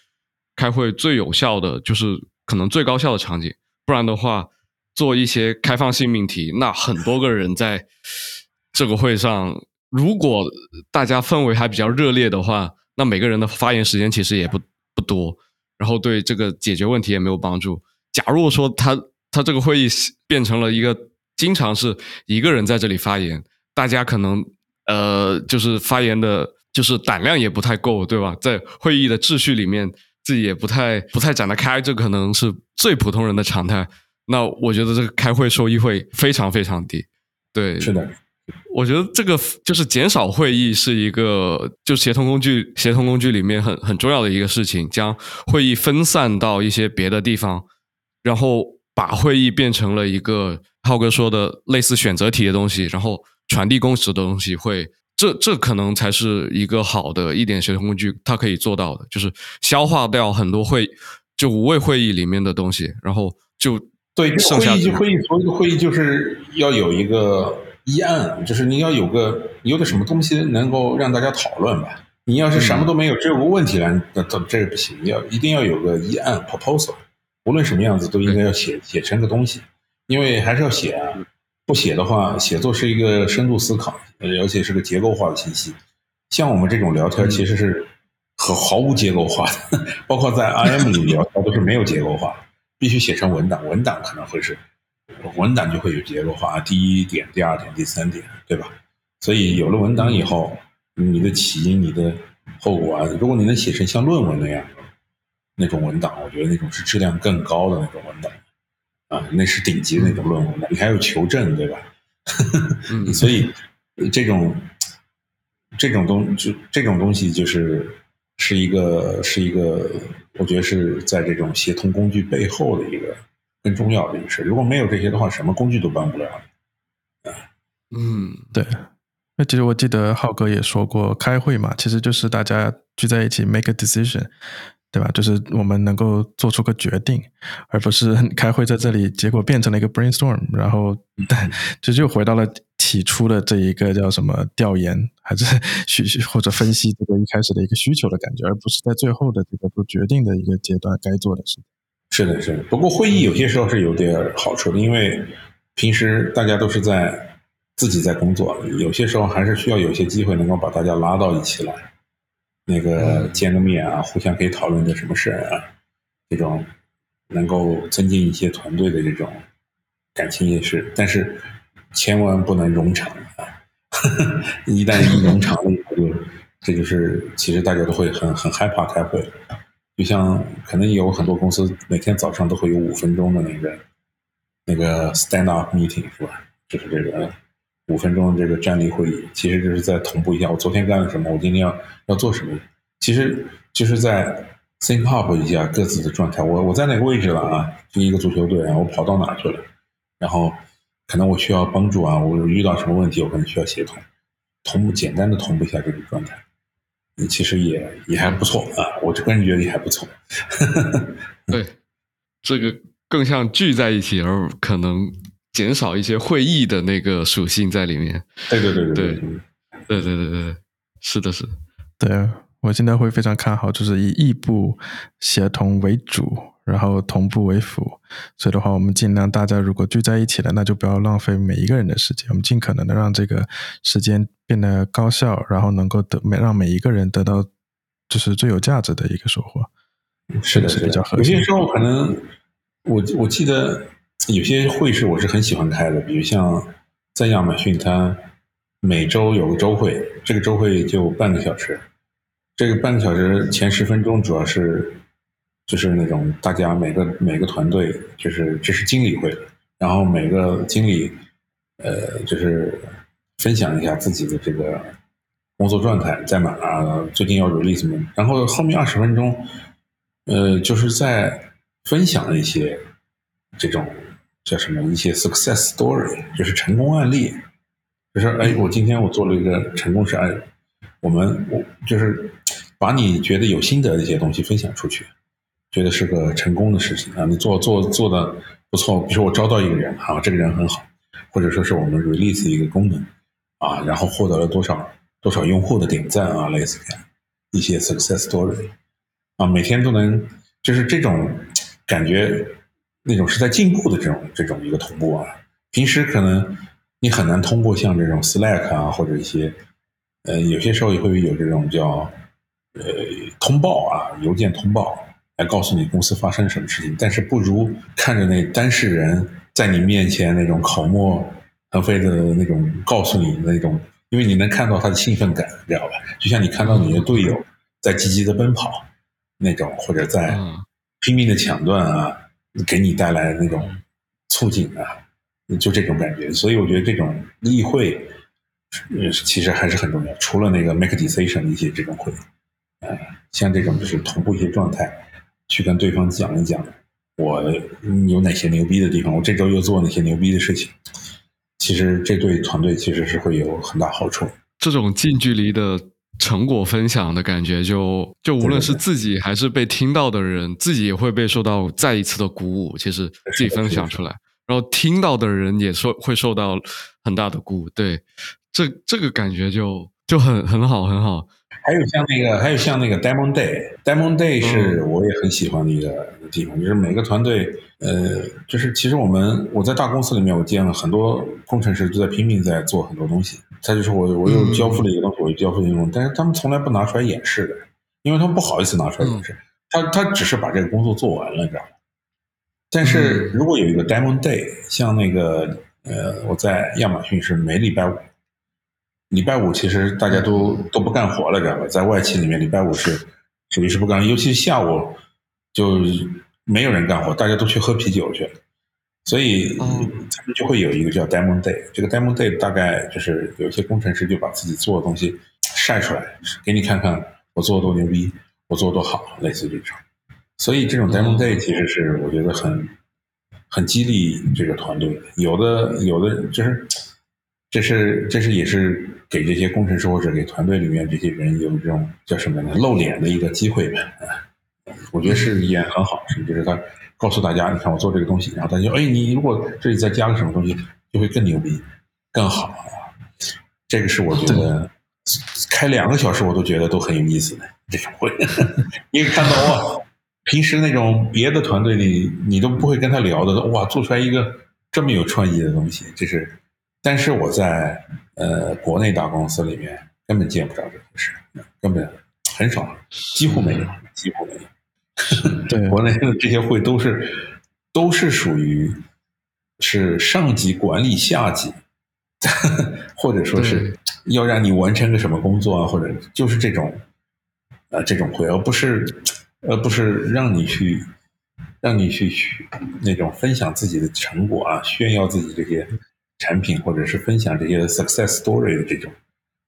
开会最有效的，就是可能最高效的场景。不然的话，做一些开放性命题，那很多个人在这个会上，如果大家氛围还比较热烈的话，那每个人的发言时间其实也不 *laughs* 不多，然后对这个解决问题也没有帮助。假如说他。他这个会议变成了一个经常是一个人在这里发言，大家可能呃就是发言的，就是胆量也不太够，对吧？在会议的秩序里面，自己也不太不太展得开，这可能是最普通人的常态。那我觉得这个开会收益会非常非常低。对，是的，我觉得这个就是减少会议是一个就协同工具协同工具里面很很重要的一个事情，将会议分散到一些别的地方，然后。把会议变成了一个浩哥说的类似选择题的东西，然后传递共识的东西，会这这可能才是一个好的一点协同工具，它可以做到的，就是消化掉很多会就五位会议里面的东西，然后就对这个会议会议所有的会议就是要有一个议案，就是你要有个有点什么东西能够让大家讨论吧。你要是什么都没有，只有个问题来，那这这个不行，要一定要有个议案 proposal。无论什么样子，都应该要写写成个东西，因为还是要写啊。不写的话，写作是一个深度思考，而且是个结构化的信息。像我们这种聊天，其实是和毫无结构化的，*laughs* 包括在 *laughs* IM 里聊天都是没有结构化，必须写成文档。文档可能会是文档就会有结构化，第一点、第二点、第三点，对吧？所以有了文档以后，你的起因、你的后果啊，如果你能写成像论文那样。那种文档，我觉得那种是质量更高的那种文档，啊，那是顶级的那种论文你还有求证，对吧？*laughs* 所以这种这种东就这种东西就是是一个是一个，我觉得是在这种协同工具背后的一个更重要的一个事。如果没有这些的话，什么工具都帮不了。嗯，对。那其实我记得浩哥也说过，开会嘛，其实就是大家聚在一起 make a decision，对吧？就是我们能够做出个决定，而不是开会在这里，结果变成了一个 brainstorm，然后但这就回到了起初的这一个叫什么调研，还是需或者分析这个一开始的一个需求的感觉，而不是在最后的这个做决定的一个阶段该做的事情。是的，是的。不过会议有些时候是有点好处的，因为平时大家都是在。自己在工作，有些时候还是需要有些机会能够把大家拉到一起来，那个见个面啊，互相可以讨论点什么事啊，这种能够增进一些团队的这种感情也是，但是千万不能冗长啊！*laughs* 一旦一冗长了以后，就这就是其实大家都会很很害怕开会，就像可能有很多公司每天早上都会有五分钟的那个那个 stand up meeting 是吧？就是这个。五分钟的这个站立会议，其实就是在同步一下我昨天干了什么，我今天要要做什么。其实就是在 think up 一下各自的状态。我我在哪个位置了啊？就一个足球队啊，我跑到哪去了？然后可能我需要帮助啊，我遇到什么问题，我可能需要协同，同步简单的同步一下这个状态。其实也也还不错啊，我个人觉得也还不错。*laughs* 对，这个更像聚在一起，而可能。减少一些会议的那个属性在里面。对对对对对对对对对，是的，是的。对我现在会非常看好，就是以异步协同为主，然后同步为辅。所以的话，我们尽量大家如果聚在一起了，那就不要浪费每一个人的时间，我们尽可能的让这个时间变得高效，然后能够得每让每一个人得到就是最有价值的一个收获。是的，是比较有些时候可能我我记得。有些会是我是很喜欢开的，比如像在亚马逊，它每周有个周会，这个周会就半个小时，这个半个小时前十分钟主要是就是那种大家每个每个团队就是这是经理会，然后每个经理呃就是分享一下自己的这个工作状态在哪啊，最近要 release 什么，然后后面二十分钟呃就是在分享一些这种。叫什么？一些 success story，就是成功案例。就是哎，我今天我做了一个成功事案例，我们我就是把你觉得有心得的一些东西分享出去，觉得是个成功的事情啊。你做做做的不错，比如说我招到一个人啊，这个人很好，或者说是我们 release 一个功能啊，然后获得了多少多少用户的点赞啊，类似这样一些 success story 啊，每天都能就是这种感觉。那种是在进步的这种这种一个同步啊，平时可能你很难通过像这种 Slack 啊或者一些，呃，有些时候也会有这种叫呃通报啊，邮件通报来告诉你公司发生什么事情，但是不如看着那当事人在你面前那种口沫横飞的那种告诉你那种，因为你能看到他的兴奋感，知道吧？就像你看到你的队友在积极的奔跑那种，或者在拼命的抢断啊。给你带来那种促进啊，就这种感觉，所以我觉得这种例会，呃，其实还是很重要。除了那个 make decision 的一些这种会，呃，像这种就是同步一些状态，去跟对方讲一讲我有哪些牛逼的地方，我这周又做哪些牛逼的事情。其实这对团队其实是会有很大好处。这种近距离的。成果分享的感觉，就就无论是自己还是被听到的人，自己也会被受到再一次的鼓舞。其实自己分享出来，然后听到的人也受会受到很大的鼓舞。对，这这个感觉就就很很好很好。还有像那个，还有像那个 Demon Day，Demon Day 是我也很喜欢的一个地方，就是每个团队，呃，就是其实我们我在大公司里面，我见了很多工程师都在拼命在做很多东西。他就说我我又交付了一个东西，我又交付一个东西，但是他们从来不拿出来演示的，因为他们不好意思拿出来演示。他他只是把这个工作做完了，你知道吗？但是如果有一个 Demo Day，像那个呃，我在亚马逊是每礼拜五。礼拜五其实大家都都不干活了，知道吧？在外企里面，礼拜五是属于是不干，尤其是下午就没有人干活，大家都去喝啤酒去了。所以他们就会有一个叫 Demo Day。这个 Demo Day 大概就是有些工程师就把自己做的东西晒出来，给你看看我做的多牛逼，我做的多好，类似这种。所以这种 demo day 其实是我觉得很很激励这个团队的。有的有的就是这是这是也是给这些工程师或者给团队里面这些人有这种叫什么呢露脸的一个机会呗。我觉得是也很好，是就是他告诉大家，你看我做这个东西，然后大家哎，你如果这里再加个什么东西，就会更牛逼、更好。这个是我觉得开两个小时我都觉得都很有意思的这种会，*laughs* 因为看到哇，平时那种别的团队里你都不会跟他聊的，哇，做出来一个这么有创意的东西，这是。但是我在呃国内大公司里面根本见不着这回事，根本很少，几乎没有，几乎没有。*laughs* 对，国内的这些会都是都是属于是上级管理下级。*laughs* 或者说是要让你完成个什么工作啊，或者就是这种，呃，这种会，而不是，而不是让你去，让你去去那种分享自己的成果啊，炫耀自己这些产品，或者是分享这些 success story 的这种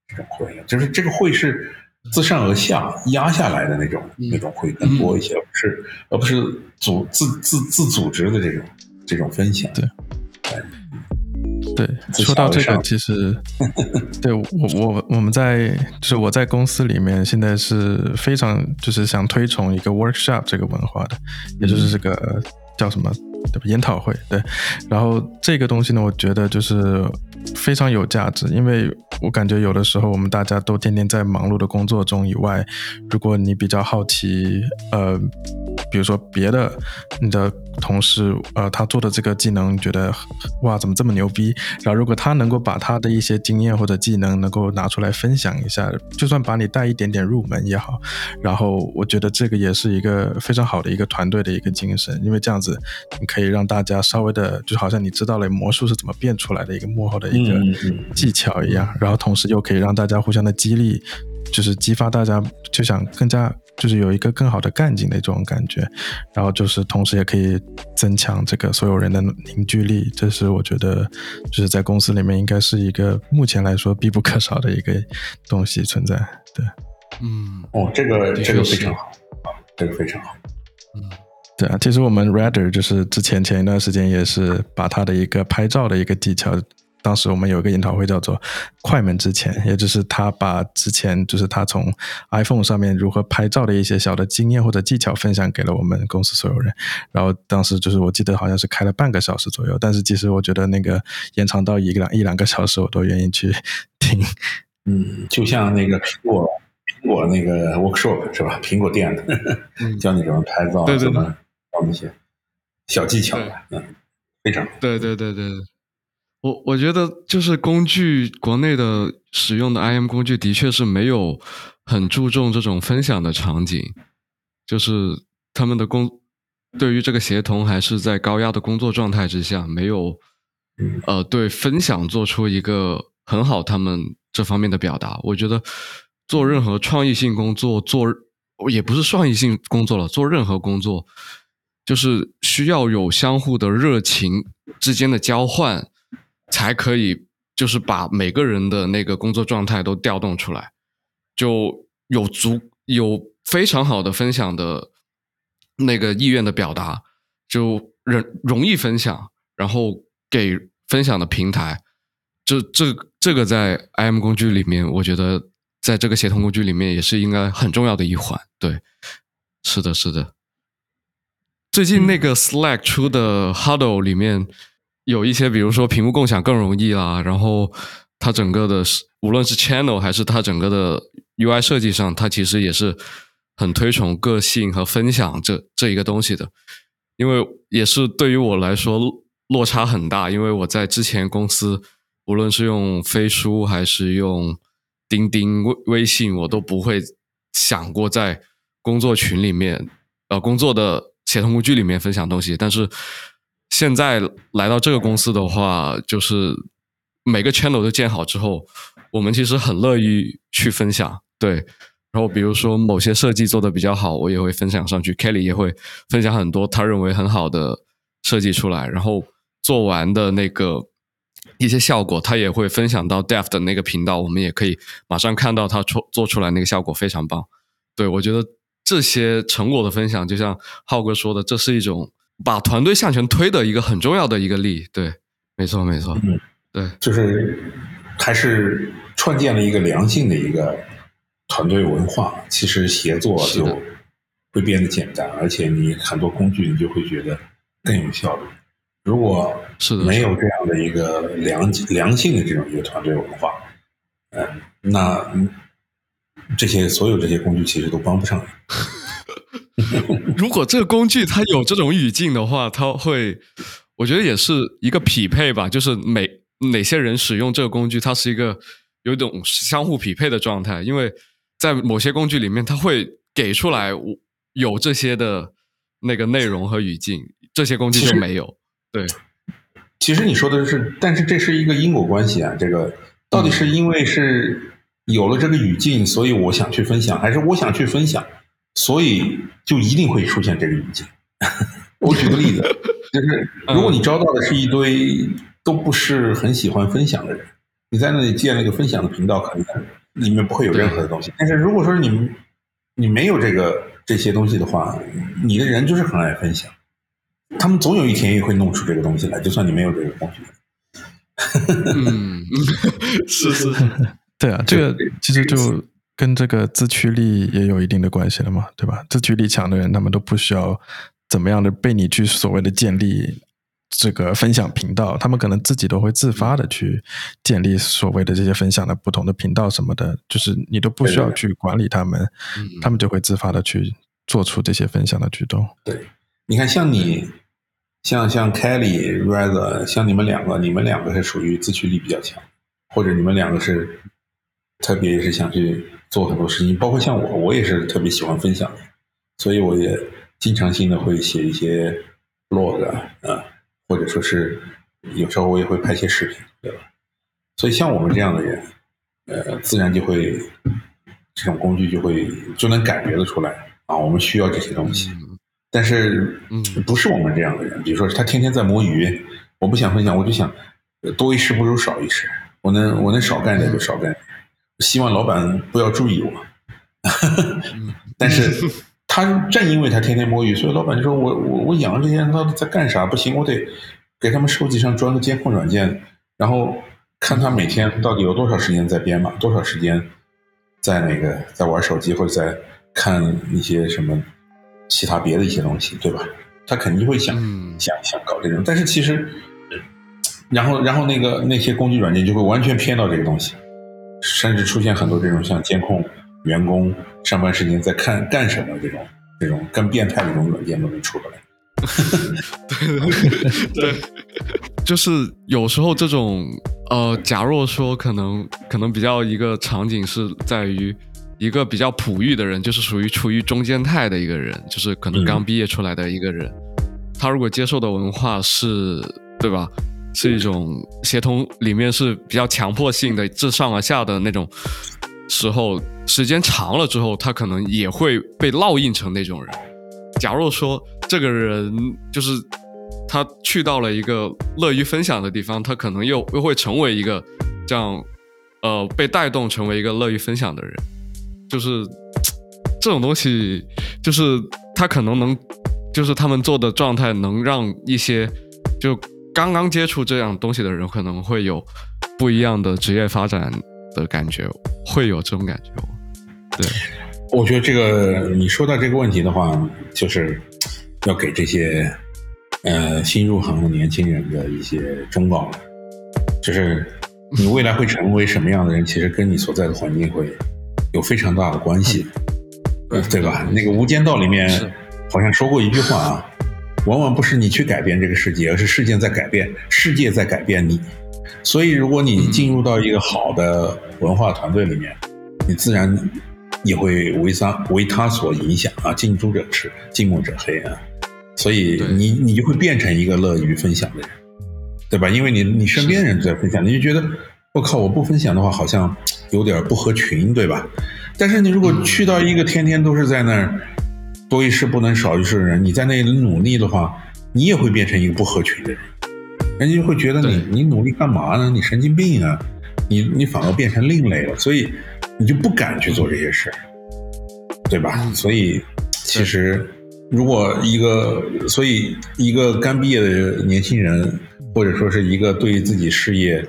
这种会，就是这个会是自上而下压下来的那种那种会更多一些，而不是而不是组自自自组织的这种这种分享。对。*laughs* 对，说到这个，其实，对我我我们在就是我在公司里面现在是非常就是想推崇一个 workshop 这个文化的，也就是这个叫什么对吧研讨会对，然后这个东西呢，我觉得就是非常有价值，因为我感觉有的时候我们大家都天天在忙碌的工作中以外，如果你比较好奇，呃。比如说别的你的同事，呃，他做的这个技能，觉得哇，怎么这么牛逼？然后如果他能够把他的一些经验或者技能能够拿出来分享一下，就算把你带一点点入门也好。然后我觉得这个也是一个非常好的一个团队的一个精神，因为这样子你可以让大家稍微的，就好像你知道了魔术是怎么变出来的一个幕后的一个技巧一样，然后同时又可以让大家互相的激励。就是激发大家就想更加就是有一个更好的干劲的这种感觉，然后就是同时也可以增强这个所有人的凝聚力，这是我觉得就是在公司里面应该是一个目前来说必不可少的一个东西存在。对，嗯，哦，这个这个非常好，这个非常好。嗯，对啊，其实我们 Redder 就是之前前一段时间也是把他的一个拍照的一个技巧。当时我们有一个研讨会叫做“快门之前”，也就是他把之前就是他从 iPhone 上面如何拍照的一些小的经验或者技巧分享给了我们公司所有人。然后当时就是我记得好像是开了半个小时左右，但是其实我觉得那个延长到一个两一两个小时，我都愿意去听。嗯，就像那个苹果苹果那个 workshop 是吧？苹果店的 *laughs* 教你怎么拍照，怎么搞那些小技巧，嗯，非常对对对对。我我觉得就是工具，国内的使用的 IM 工具的确是没有很注重这种分享的场景，就是他们的工对于这个协同还是在高压的工作状态之下，没有呃对分享做出一个很好他们这方面的表达。我觉得做任何创意性工作，做也不是创意性工作了，做任何工作就是需要有相互的热情之间的交换。才可以，就是把每个人的那个工作状态都调动出来，就有足有非常好的分享的那个意愿的表达，就容容易分享，然后给分享的平台，这这这个在 IM 工具里面，我觉得在这个协同工具里面也是应该很重要的一环。对，是的，是的。最近那个 Slack 出的 Huddle 里面。有一些，比如说屏幕共享更容易啦，然后它整个的，无论是 channel 还是它整个的 UI 设计上，它其实也是很推崇个性和分享这这一个东西的。因为也是对于我来说落差很大，因为我在之前公司，无论是用飞书还是用钉钉、微微信，我都不会想过在工作群里面，呃，工作的协同工具里面分享东西，但是。现在来到这个公司的话，就是每个 channel 都建好之后，我们其实很乐意去分享。对，然后比如说某些设计做的比较好，我也会分享上去。Kelly 也会分享很多他认为很好的设计出来，然后做完的那个一些效果，他也会分享到 Dev 的那个频道，我们也可以马上看到他出做出来那个效果非常棒。对我觉得这些成果的分享，就像浩哥说的，这是一种把团队向前推的一个很重要的一个力。对，没错，没错。嗯，对，就是还是创建了一个良性的一个团队文化。其实协作就会变得简单，而且你很多工具你就会觉得更有效率。如果是的没有这样的一个良良性的这种一个团队文化，嗯，那嗯这些所有这些工具其实都帮不上你。*laughs* 如果这个工具它有这种语境的话，它会，我觉得也是一个匹配吧，就是每哪些人使用这个工具，它是一个有一种相互匹配的状态，因为在某些工具里面，它会给出来有这些的那个内容和语境，这些工具就没有。对，其实你说的是，但是这是一个因果关系啊。这个到底是因为是有了这个语境，所以我想去分享，还是我想去分享，所以就一定会出现这个语境？我举个例子，就是如果你招到的是一堆都不是很喜欢分享的人，你在那里建了一个分享的频道，可能里面不会有任何的东西。但是如果说你你没有这个这些东西的话，你的人就是很爱分享。他们总有一天也会弄出这个东西来，就算你没有这个工具。*laughs* 嗯，是 *laughs* 是，*laughs* 对啊，这个其实就跟这个自驱力也有一定的关系了嘛，对吧？自驱力强的人，他们都不需要怎么样的被你去所谓的建立这个分享频道，他们可能自己都会自发的去建立所谓的这些分享的不同的频道什么的，就是你都不需要去管理他们，他们就会自发的去做出这些分享的举动。对，你看，像你。像像 Kelly、Rather，像你们两个，你们两个是属于自驱力比较强，或者你们两个是特别是想去做很多事情，包括像我，我也是特别喜欢分享，所以我也经常性的会写一些 blog 啊，或者说是有时候我也会拍些视频，对吧？所以像我们这样的人，呃，自然就会这种工具就会就能感觉得出来啊，我们需要这些东西。但是，嗯，不是我们这样的人。比如说，他天天在摸鱼，我不想分享，我就想多一事不如少一事。我能，我能少干点就少干点。希望老板不要注意我。*laughs* 但是，他正因为他天天摸鱼，所以老板就说我我我养这些人他在干啥？不行，我得给他们手机上装个监控软件，然后看他每天到底有多少时间在编码，多少时间在那个在玩手机或者在看一些什么。其他别的一些东西，对吧？他肯定会想想想搞这种，但是其实，然后然后那个那些工具软件就会完全偏到这个东西，甚至出现很多这种像监控员工上班时间在看干什么这种这种更变态的这种软件都能出来。对 *laughs* 对，*laughs* *laughs* 就是有时候这种呃，假若说可能可能比较一个场景是在于。一个比较璞玉的人，就是属于处于中间态的一个人，就是可能刚毕业出来的一个人。他如果接受的文化是，对吧？是一种协同里面是比较强迫性的，自上而下的那种时候，时间长了之后，他可能也会被烙印成那种人。假如说这个人就是他去到了一个乐于分享的地方，他可能又又会成为一个这样，呃，被带动成为一个乐于分享的人。就是 *tsk* 这种东西，就是他可能能，就是他们做的状态能让一些就刚刚接触这样东西的人可能会有不一样的职业发展的感觉，会有这种感觉。对，我觉得这个你说到这个问题的话，就是要给这些呃新入行的年轻人的一些忠告，就是你未来会成为什么样的人，其实跟你所在的环境会。有非常大的关系，对吧？那个《无间道》里面好像说过一句话啊，往往不是你去改变这个世界，而是事件在改变，世界在改变你。所以，如果你进入到一个好的文化团队里面，你自然也会为他为他所影响啊，近朱者赤，近墨者黑啊。所以，你你就会变成一个乐于分享的人，对吧？因为你你身边人都在分享，你就觉得。我靠！我不分享的话，好像有点不合群，对吧？但是你如果去到一个天天都是在那儿多一事不能少一事的人，你在那里努力的话，你也会变成一个不合群的人，人家就会觉得你你努力干嘛呢？你神经病啊！你你反而变成另类了，所以你就不敢去做这些事儿，对吧？所以其实如果一个，所以一个刚毕业的年轻人，或者说是一个对自己事业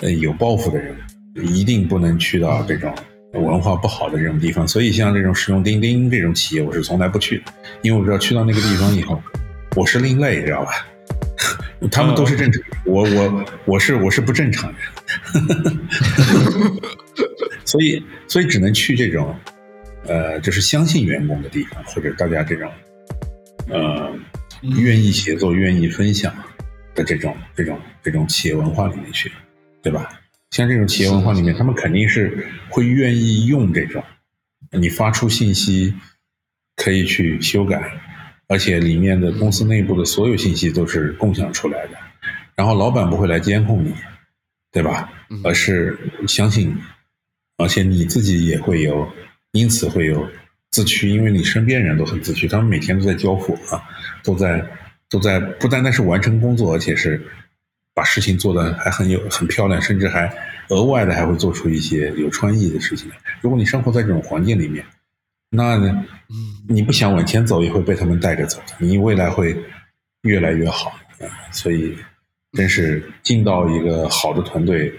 呃有抱负的人，一定不能去到这种文化不好的这种地方。所以像这种使用钉钉这种企业，我是从来不去的，因为我知道去到那个地方以后，我是另类，知道吧？他们都是正常，我我我是我是不正常人，*laughs* 所以所以只能去这种，呃，就是相信员工的地方，或者大家这种，呃，愿意协作、愿意分享的这种这种这种企业文化里面去，对吧？像这种企业文化里面，他们肯定是会愿意用这种，你发出信息可以去修改。而且里面的公司内部的所有信息都是共享出来的，然后老板不会来监控你，对吧？而是相信你，而且你自己也会有，因此会有自驱，因为你身边人都很自驱，他们每天都在交付啊，都在都在不单单是完成工作，而且是把事情做得还很有很漂亮，甚至还额外的还会做出一些有创意的事情。如果你生活在这种环境里面。那呢？你不想往前走，也会被他们带着走。你未来会越来越好，所以真是进到一个好的团队，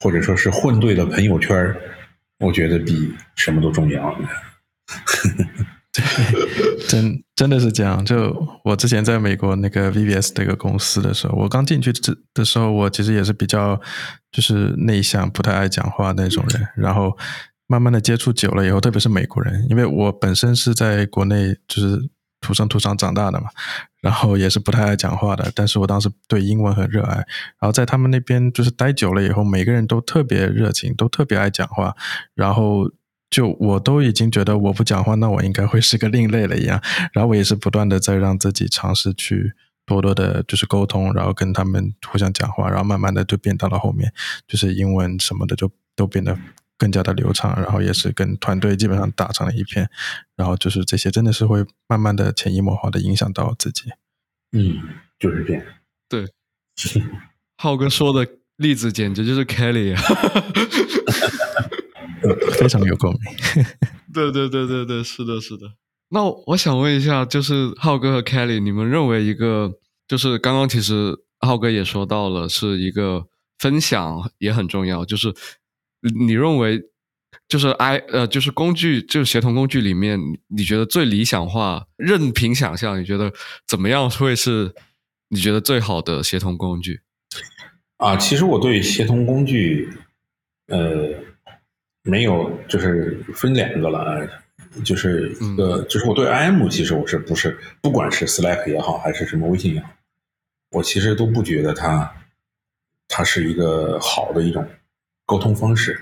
或者说是混对了朋友圈我觉得比什么都重要。*laughs* 真真的是这样。就我之前在美国那个 VBS 这个公司的时候，我刚进去这的时候，我其实也是比较就是内向，不太爱讲话那种人，然后。慢慢的接触久了以后，特别是美国人，因为我本身是在国内就是土生土长长大的嘛，然后也是不太爱讲话的，但是我当时对英文很热爱，然后在他们那边就是待久了以后，每个人都特别热情，都特别爱讲话，然后就我都已经觉得我不讲话，那我应该会是个另类了一样，然后我也是不断的在让自己尝试去多多的，就是沟通，然后跟他们互相讲话，然后慢慢的就变到了后面，就是英文什么的就都变得。更加的流畅，然后也是跟团队基本上打成了一片，然后就是这些真的是会慢慢的潜移默化的影响到自己。嗯，就是这样。对，*laughs* 浩哥说的例子简直就是 Kelly 啊，*laughs* *laughs* 非常有共鸣。*laughs* 对对对对对，是的，是的。那我想问一下，就是浩哥和 Kelly，你们认为一个就是刚刚其实浩哥也说到了，是一个分享也很重要，就是。你认为就是 I 呃，就是工具，就是协同工具里面，你觉得最理想化，任凭想象，你觉得怎么样会是你觉得最好的协同工具？啊，其实我对协同工具，呃，没有，就是分两个了，就是一个，就是我对 IM，其实我是不是，不管是 Slack 也好，还是什么微信也好，我其实都不觉得它，它是一个好的一种。沟通方式，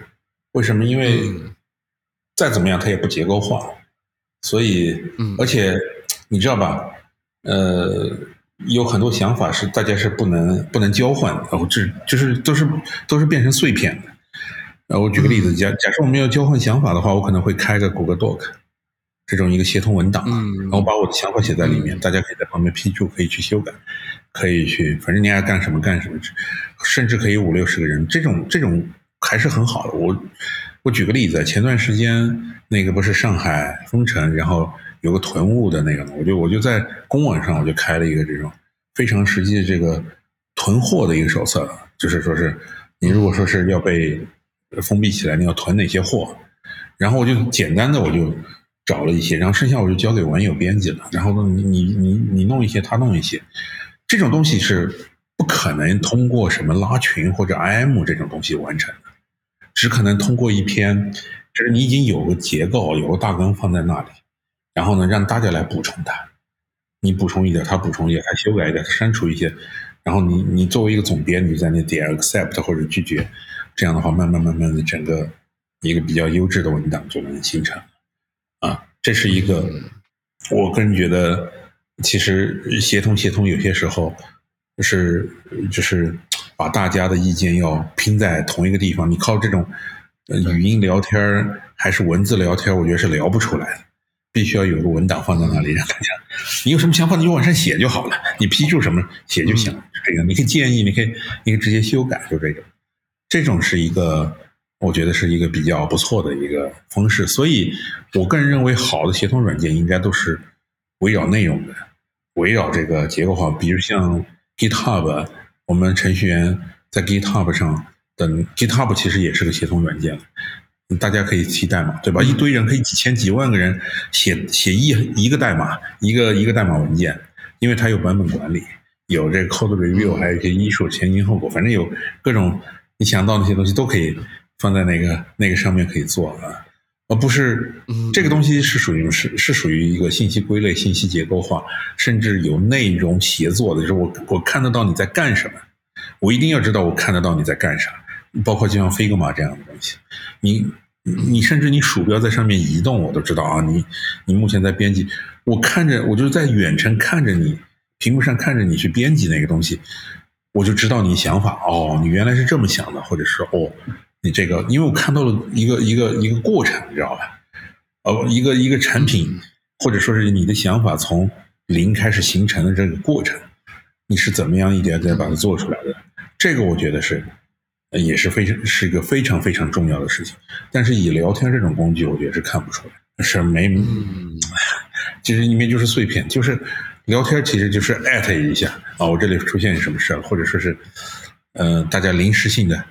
为什么？因为再怎么样，它也不结构化，所以，而且你知道吧？呃，有很多想法是大家是不能不能交换，然后这就是都是都是变成碎片的。呃，我举个例子，假假设我们要交换想法的话，我可能会开个谷歌 Doc 这种一个协同文档，然后把我的想法写在里面，大家可以在旁边批注，可以去修改，可以去，反正你爱干什么干什么，甚至可以五六十个人，这种这种。还是很好的。我我举个例子，前段时间那个不是上海封城，然后有个囤物的那个，我就我就在公网上我就开了一个这种非常实际的这个囤货的一个手册，就是说是你如果说是要被封闭起来，你要囤哪些货，然后我就简单的我就找了一些，然后剩下我就交给网友编辑了，然后呢你你你你弄一些，他弄一些，这种东西是不可能通过什么拉群或者 IM 这种东西完成的。只可能通过一篇，就是你已经有个结构，有个大纲放在那里，然后呢，让大家来补充它。你补充一点，他补充一点，他修改一点，他删除一些，然后你你作为一个总编，你在那点 accept 或者拒绝，这样的话，慢慢慢慢的，整个一个比较优质的文档就能形成。啊，这是一个，我个人觉得，其实协同协同有些时候是就是。把大家的意见要拼在同一个地方，你靠这种语音聊天还是文字聊天，我觉得是聊不出来的。必须要有个文档放在那里，让大家，你有什么想法你就往上写就好了，你批注什么写就行了。这个你可以建议，你可以你可以直接修改，就这种。这种是一个我觉得是一个比较不错的一个方式。所以我个人认为，好的协同软件应该都是围绕内容的，围绕这个结构化。比如像 GitHub，我们程序员在 GitHub 上等 GitHub 其实也是个协同软件，大家可以提代码，对吧？一堆人可以几千几万个人写写一一个代码，一个一个代码文件，因为它有版本管理，有这个 code review，还有一些因素前因后果，反正有各种你想到那些东西都可以放在那个那个上面可以做啊，而不是这个东西是属于是是属于一个信息归类、信息结构化，甚至有内容协作的，就是我我看得到你在干什么，我一定要知道我看得到你在干啥。包括就像 Figma 这样的东西，你你甚至你鼠标在上面移动，我都知道啊。你你目前在编辑，我看着我就在远程看着你屏幕上看着你去编辑那个东西，我就知道你想法哦，你原来是这么想的，或者是哦，你这个因为我看到了一个一个一个过程，你知道吧？呃，一个一个产品，或者说是你的想法从零开始形成的这个过程，你是怎么样一点点把它做出来的？这个我觉得是。也是非常是一个非常非常重要的事情，但是以聊天这种工具，我觉得是看不出来，是没，其实里面就是碎片，就是聊天，其实就是艾特一下啊，我这里出现什么事儿，或者说是，呃，大家临时性的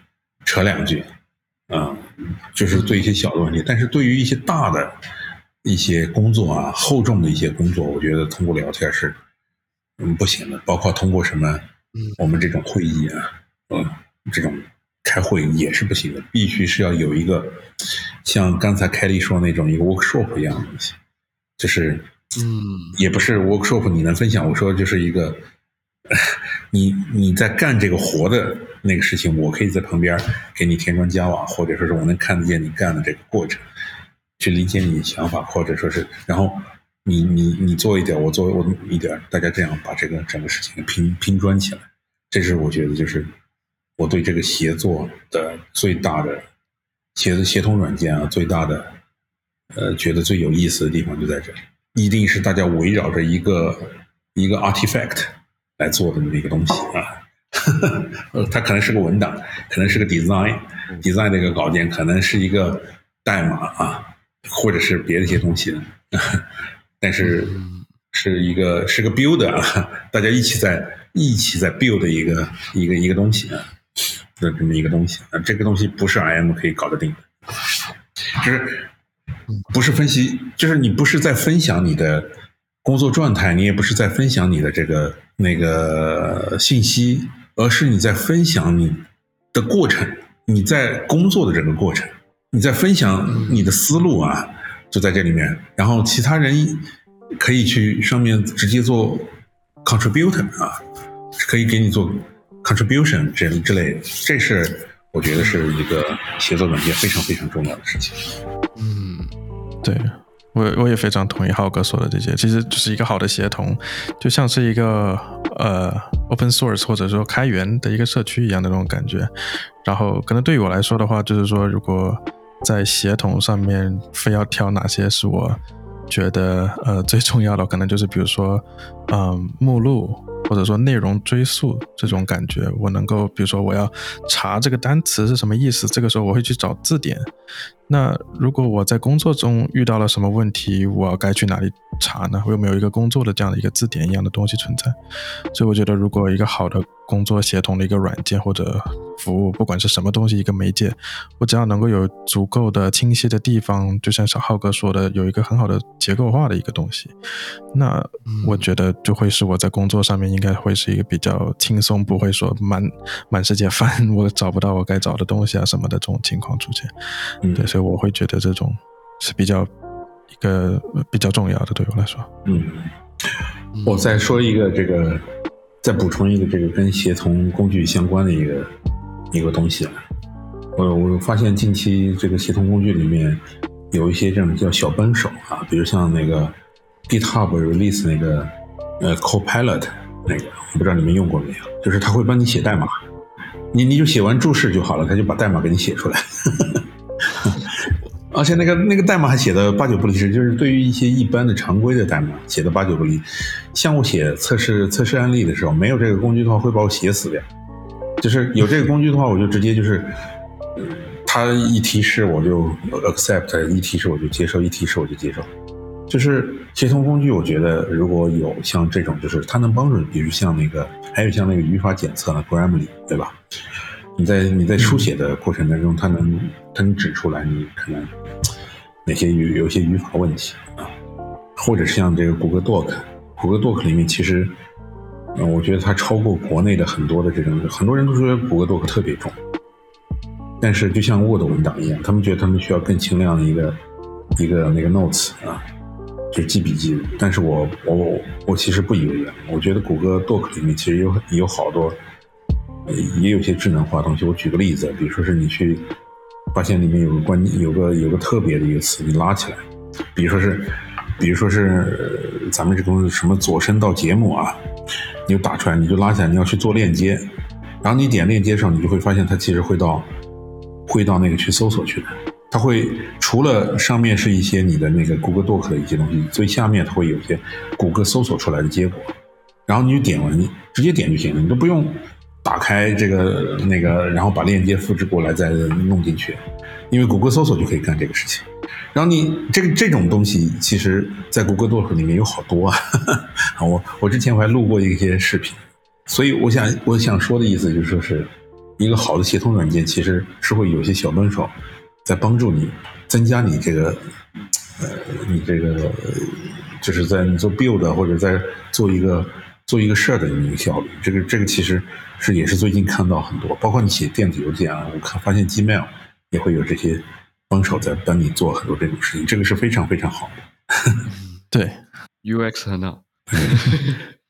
扯两句，啊，就是做一些小的问题，但是对于一些大的一些工作啊，厚重的一些工作，我觉得通过聊天是嗯不行的，包括通过什么，我们这种会议啊，嗯，这种。开会也是不行的，必须是要有一个像刚才凯莉说那种一个 workshop 一样的东西，就是嗯，也不是 workshop 你能分享，我说就是一个你你在干这个活的那个事情，我可以在旁边给你添砖加瓦，或者说是我能看得见你干的这个过程，去理解你的想法，或者说是然后你你你做一点，我做我一点，大家这样把这个整个事情拼拼砖起来，这是我觉得就是。我对这个协作的最大的协协同软件啊，最大的呃，觉得最有意思的地方就在这里，一定是大家围绕着一个一个 artifact 来做的那么一个东西啊。*laughs* 呃，它可能是个文档，可能是个 design，design 的一个稿件，可能是一个代码啊，或者是别的一些东西，*laughs* 但是是一个是个 build 啊，大家一起在一起在 build 一个一个一个东西啊。的这么一个东西啊，这个东西不是 I M 可以搞得定的，就是不是分析，就是你不是在分享你的工作状态，你也不是在分享你的这个那个信息，而是你在分享你的过程，你在工作的这个过程，你在分享你的思路啊，就在这里面，然后其他人可以去上面直接做 contributor 啊，可以给你做。contribution 这之类，这是我觉得是一个协作软件非常非常重要的事情。嗯，对我我也非常同意浩哥说的这些，其实就是一个好的协同，就像是一个呃 open source 或者说开源的一个社区一样的那种感觉。然后可能对于我来说的话，就是说如果在协同上面非要挑哪些是我觉得呃最重要的，可能就是比如说嗯目录。或者说内容追溯这种感觉，我能够，比如说我要查这个单词是什么意思，这个时候我会去找字典。那如果我在工作中遇到了什么问题，我该去哪里查呢？我有没有一个工作的这样的一个字典一样的东西存在？所以我觉得，如果一个好的工作协同的一个软件或者服务，不管是什么东西，一个媒介，我只要能够有足够的清晰的地方，就像小浩哥说的，有一个很好的结构化的一个东西，那我觉得就会是我在工作上面应该会是一个比较轻松，不会说满满世界翻，我找不到我该找的东西啊什么的这种情况出现。对，所以。我会觉得这种是比较一个比较重要的，对我来说。嗯，我再说一个这个，再补充一个这个跟协同工具相关的一个一个东西啊。我我发现近期这个协同工具里面有一些这种叫小帮手啊，比如像那个 GitHub Release 那个呃 Copilot 那个，我不知道你们用过没有？就是他会帮你写代码，你你就写完注释就好了，他就把代码给你写出来。而且那个那个代码还写的八九不离十，就是对于一些一般的常规的代码写的八九不离。像我写测试测试案例的时候，没有这个工具的话，会把我写死掉。就是有这个工具的话，我就直接就是，他一提示我就 accept，一提示我就接受，一提示我就接受。就是协同工具，我觉得如果有像这种，就是它能帮助，比如像那个，还有像那个语法检测呢，Grammarly，对吧？你在你在书写的过程当中，它能它能指出来你可能哪些语有些语法问题啊，或者是像这个谷歌 Doc，谷歌 Doc 里面其实，嗯，我觉得它超过国内的很多的这种，很多人都说谷歌 Doc 特别重，但是就像 Word 文档一样，他们觉得他们需要更轻量的一个一个那个 Notes 啊。就记笔记，但是我我我其实不以为然。我觉得谷歌 Doc 里面其实有有好多，也有些智能化东西。我举个例子，比如说是你去发现里面有个关有个有个特别的一个词，你拉起来，比如说是比如说是咱们这个什么左声道节目啊，你就打出来，你就拉起来，你要去做链接，然后你点链接上，你就会发现它其实会到会到那个去搜索去的。它会除了上面是一些你的那个谷歌 Doc 的一些东西，最下面它会有些谷歌搜索出来的结果，然后你就点完，你直接点就行了，你都不用打开这个那个，然后把链接复制过来再弄进去，因为谷歌搜索就可以干这个事情。然后你这个这种东西，其实在谷歌 Doc 里面有好多啊，*laughs* 我我之前我还录过一些视频，所以我想我想说的意思就是说是一个好的协同软件其实是会有些小帮手。在帮助你增加你这个，呃，你这个就是在你做 build 或者在做一个做一个事儿的一个效率。这个这个其实是也是最近看到很多，包括你写电子邮件啊，我看发现 Gmail 也会有这些帮手在帮你做很多这种事情，这个是非常非常好的。*laughs* 对，UX 很好。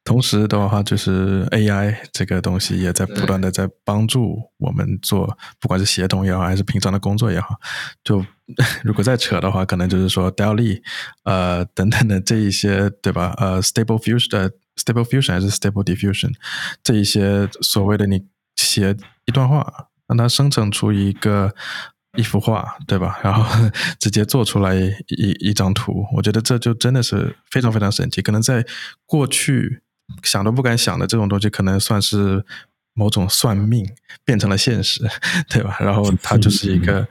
同时的话，就是 AI 这个东西也在不断的在帮助我们做，不管是协同也好，还是平常的工作也好。就 *laughs* 如果再扯的话，可能就是说 d a l l y 呃等等的这一些，对吧？呃，Stable Fusion、Stable Fusion 还是 Stable Diffusion 这一些所谓的你写一段话，让它生成出一个一幅画，对吧？*laughs* 然后直接做出来一一张图，我觉得这就真的是非常非常神奇。可能在过去。想都不敢想的这种东西，可能算是某种算命变成了现实，*laughs* 对吧？然后它就是一个，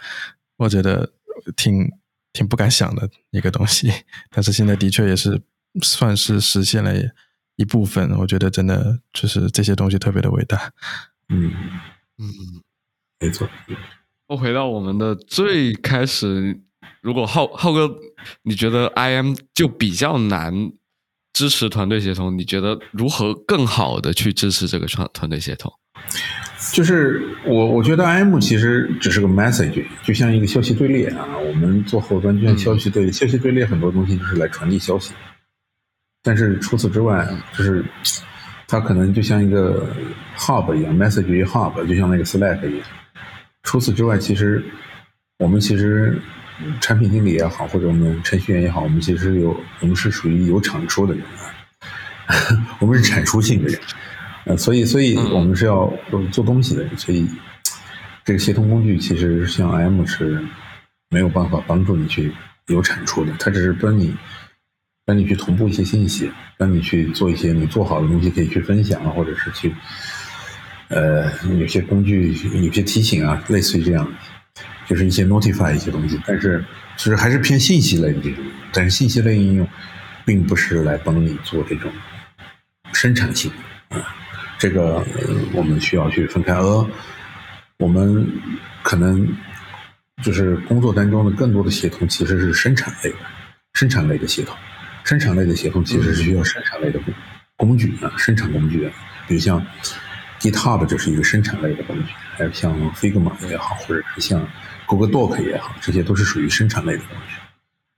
我觉得挺挺不敢想的一个东西，但是现在的确也是算是实现了一部分。我觉得真的就是这些东西特别的伟大。嗯嗯，没错。我回到我们的最开始，如果浩浩哥，你觉得 IM 就比较难？支持团队协同，你觉得如何更好的去支持这个团团队协同？就是我我觉得 IM 其实只是个 message，就像一个消息队列啊。我们做后端就像消息队列，消息队列很多东西就是来传递消息。但是除此之外，就是它可能就像一个 hub 一样，message hub，就像那个 Slack 一样。除此之外，其实我们其实。产品经理也好，或者我们程序员也好，我们其实有，我们是属于有产出的人啊，*laughs* 我们是产出性的人，呃，所以，所以我们是要做东西的人，所以这个协同工具其实像 M 是没有办法帮助你去有产出的，它只是帮你让你去同步一些信息，让你去做一些你做好的东西可以去分享啊，或者是去呃有些工具有些提醒啊，类似于这样。就是一些 notify 一些东西，但是其实还是偏信息类的这种。但是信息类应用，并不是来帮你做这种生产性啊。这个我们需要去分开。而我们可能就是工作当中的更多的协同，其实是生产类的，生产类的协同。生产类的协同其实是需要生产类的工工具啊，生产工具啊，比如像 GitHub 就是一个生产类的工具，还有像 Figma 也好，或者是像。Google Doc 也好，这些都是属于生产类的工具。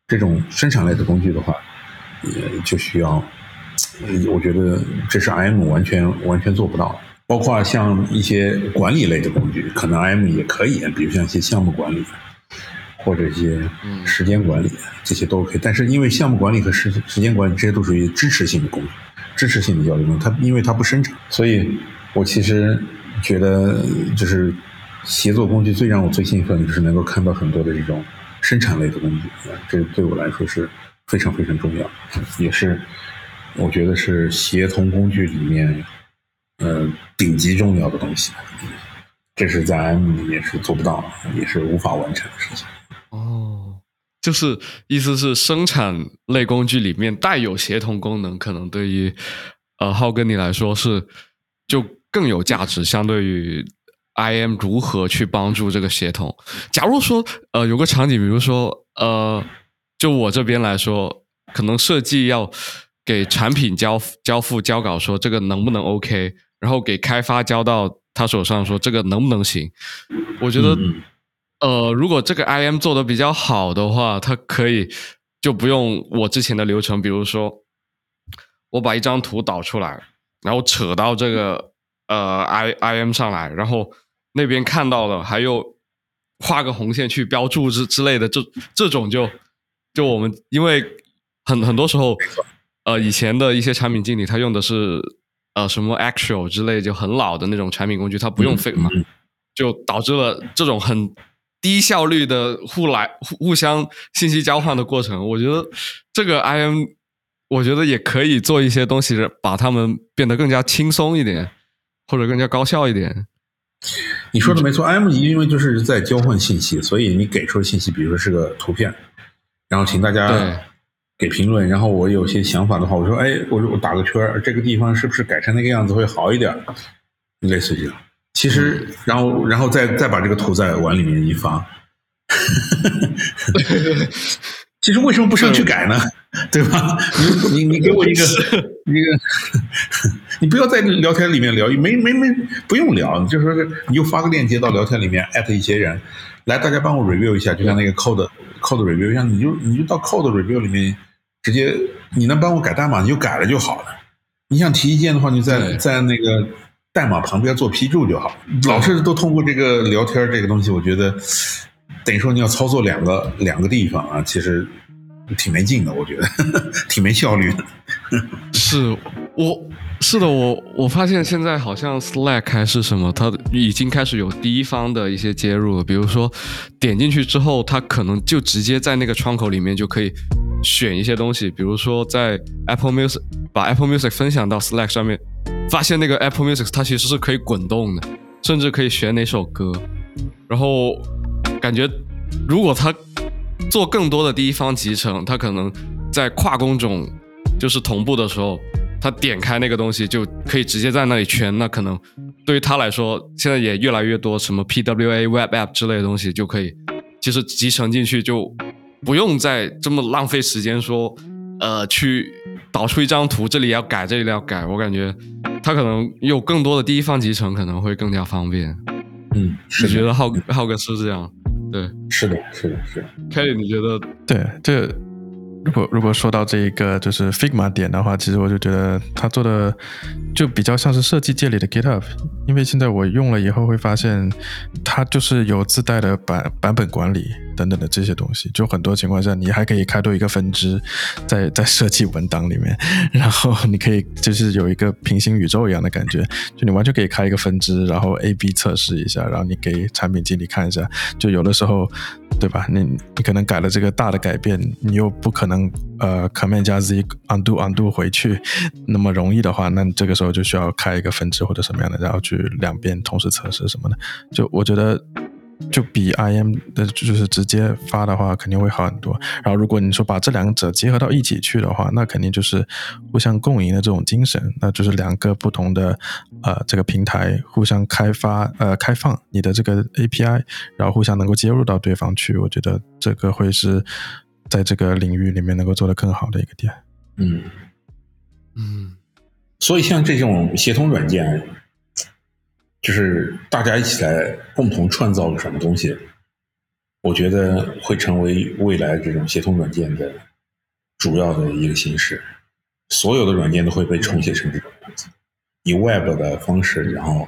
这种生产类的工具的话，也就需要，我觉得这是 IM 完全完全做不到的。包括像一些管理类的工具，可能 IM 也可以，比如像一些项目管理，或者一些时间管理，这些都可以。但是因为项目管理和时时间管理这些都属于支持性的工具，支持性的交流工具，它因为它不生产，所以我其实觉得就是。协作工具最让我最兴奋的就是能够看到很多的这种生产类的工具啊，这对我来说是非常非常重要，也是我觉得是协同工具里面呃顶级重要的东西。这是在 M 里面是做不到，也是无法完成的事情。哦，就是意思是生产类工具里面带有协同功能，可能对于呃浩哥你来说是就更有价值，相对于 IM 如何去帮助这个协同。假如说呃有个场景，比如说呃就我这边来说，可能设计要给产品交交付交稿，说这个能不能 OK，然后给开发交到他手上，说这个能不能行。我觉得。嗯呃，如果这个 IM 做的比较好的话，它可以就不用我之前的流程，比如说我把一张图导出来，然后扯到这个呃 I IM 上来，然后那边看到了，还有画个红线去标注之之类的，这这种就就我们因为很很多时候，呃，以前的一些产品经理他用的是呃什么 Actual 之类就很老的那种产品工具，他不用 Figma，、嗯。就导致了这种很低效率的互来互互相信息交换的过程。我觉得这个 IM，我觉得也可以做一些东西，把他们变得更加轻松一点，或者更加高效一点。你说的没错，I M 因为就是在交换信息，所以你给出的信息，比如说是个图片，然后请大对家给评论，然后我有些想法的话，我说，哎，我说我打个圈儿，这个地方是不是改成那个样子会好一点？类似于这样。其实，然后，然后再再把这个图再往里面一发，*laughs* 其实为什么不上去改呢？对吧？你你你给我一个 *laughs* 一个，*laughs* 你不要在聊天里面聊，没没没不用聊，你就说是你就发个链接到聊天里面，艾特一些人，来大家帮我 review 一下，就像那个 code code review 一样，你就你就到 code review 里面直接你能帮我改代码，你就改了就好了。你想提意见的话，你在对在那个代码旁边做批注就好。老是都通过这个聊天这个东西，我觉得等于说你要操作两个两个地方啊，其实挺没劲的，我觉得 *laughs* 挺没效率的。*laughs* 是我是的，我我发现现在好像 Slack 还是什么，它已经开始有第一方的一些接入了。比如说点进去之后，它可能就直接在那个窗口里面就可以选一些东西，比如说在 Apple Music 把 Apple Music 分享到 Slack 上面，发现那个 Apple Music 它其实是可以滚动的，甚至可以选哪首歌。然后感觉如果它做更多的第一方集成，它可能在跨工种就是同步的时候，他点开那个东西就可以直接在那里圈。那可能对于他来说，现在也越来越多什么 PWA、Web App 之类的东西就可以，其实集成进去就不用再这么浪费时间说，呃，去导出一张图，这里要改，这里要改。我感觉他可能有更多的第一方集成，可能会更加方便。嗯，是，你觉得浩浩哥是这样？对是的，是的，是的。，Kelly，你觉得？对，这如果如果说到这一个就是 Figma 点的话，其实我就觉得它做的就比较像是设计界里的 GitHub，因为现在我用了以后会发现，它就是有自带的版版本管理。等等的这些东西，就很多情况下你还可以开多一个分支在在设计文档里面，然后你可以就是有一个平行宇宙一样的感觉，就你完全可以开一个分支，然后 A/B 测试一下，然后你给产品经理看一下，就有的时候，对吧？你你可能改了这个大的改变，你又不可能呃 Command 加 Z undo undo 回去那么容易的话，那这个时候就需要开一个分支或者什么样的，然后去两边同时测试什么的。就我觉得。就比 IM 的就是直接发的话，肯定会好很多。然后，如果你说把这两者结合到一起去的话，那肯定就是互相共赢的这种精神，那就是两个不同的呃这个平台互相开发呃开放你的这个 API，然后互相能够接入到对方去。我觉得这个会是在这个领域里面能够做得更好的一个点。嗯，嗯，所以像这种协同软件，就是大家一起来共同创造个什么东西，我觉得会成为未来这种协同软件的主要的一个形式。所有的软件都会被重写成这种样子，以 Web 的方式，然后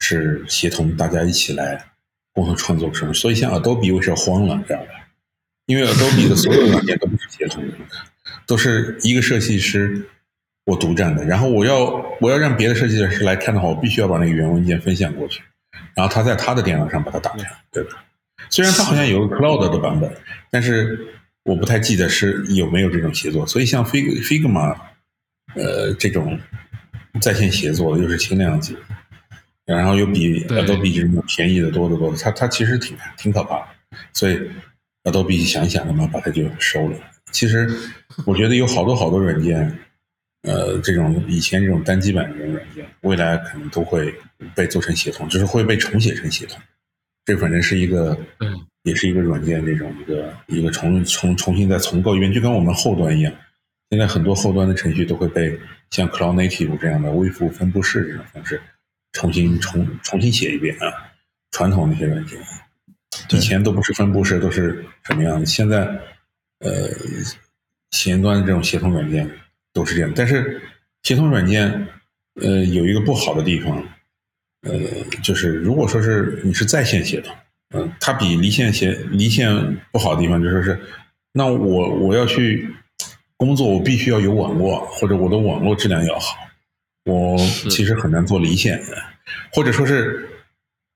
是协同大家一起来共同创作什么。所以像 Adobe 为什么慌了，知道吧？因为 Adobe 的所有软件都不是协同的，都是一个设计师我独占的。然后我要我要让别的设计师来看的话，我必须要把那个原文件分享过去，然后他在他的电脑上把它打开，对吧？虽然他好像有个 Cloud 的版本，但是我不太记得是有没有这种协作。所以像 Fig Figma，呃，这种在线协作又是轻量级，然后又比对 Adobe 这种便宜的多得多，它它其实挺挺可怕的，所以 Adobe 想一想了嘛，把它就收了。其实我觉得有好多好多软件，呃，这种以前这种单机版的这种软件，未来可能都会被做成协同，就是会被重写成协同。这反正是一个，嗯也是一个软件这种一个一个重重重新再重构一遍，就跟我们后端一样。现在很多后端的程序都会被像 Cloud Native 这样的微服务分布式这种方式重新重重新写一遍啊。传统那些软件，以前都不是分布式，都是什么样的？现在呃，前端这种协同软件都是这样，但是协同软件呃有一个不好的地方，呃，就是如果说是你是在线协同，嗯、它比离线协离线不好的地方就说是，那我我要去工作，我必须要有网络，或者我的网络质量要好，我其实很难做离线的，或者说是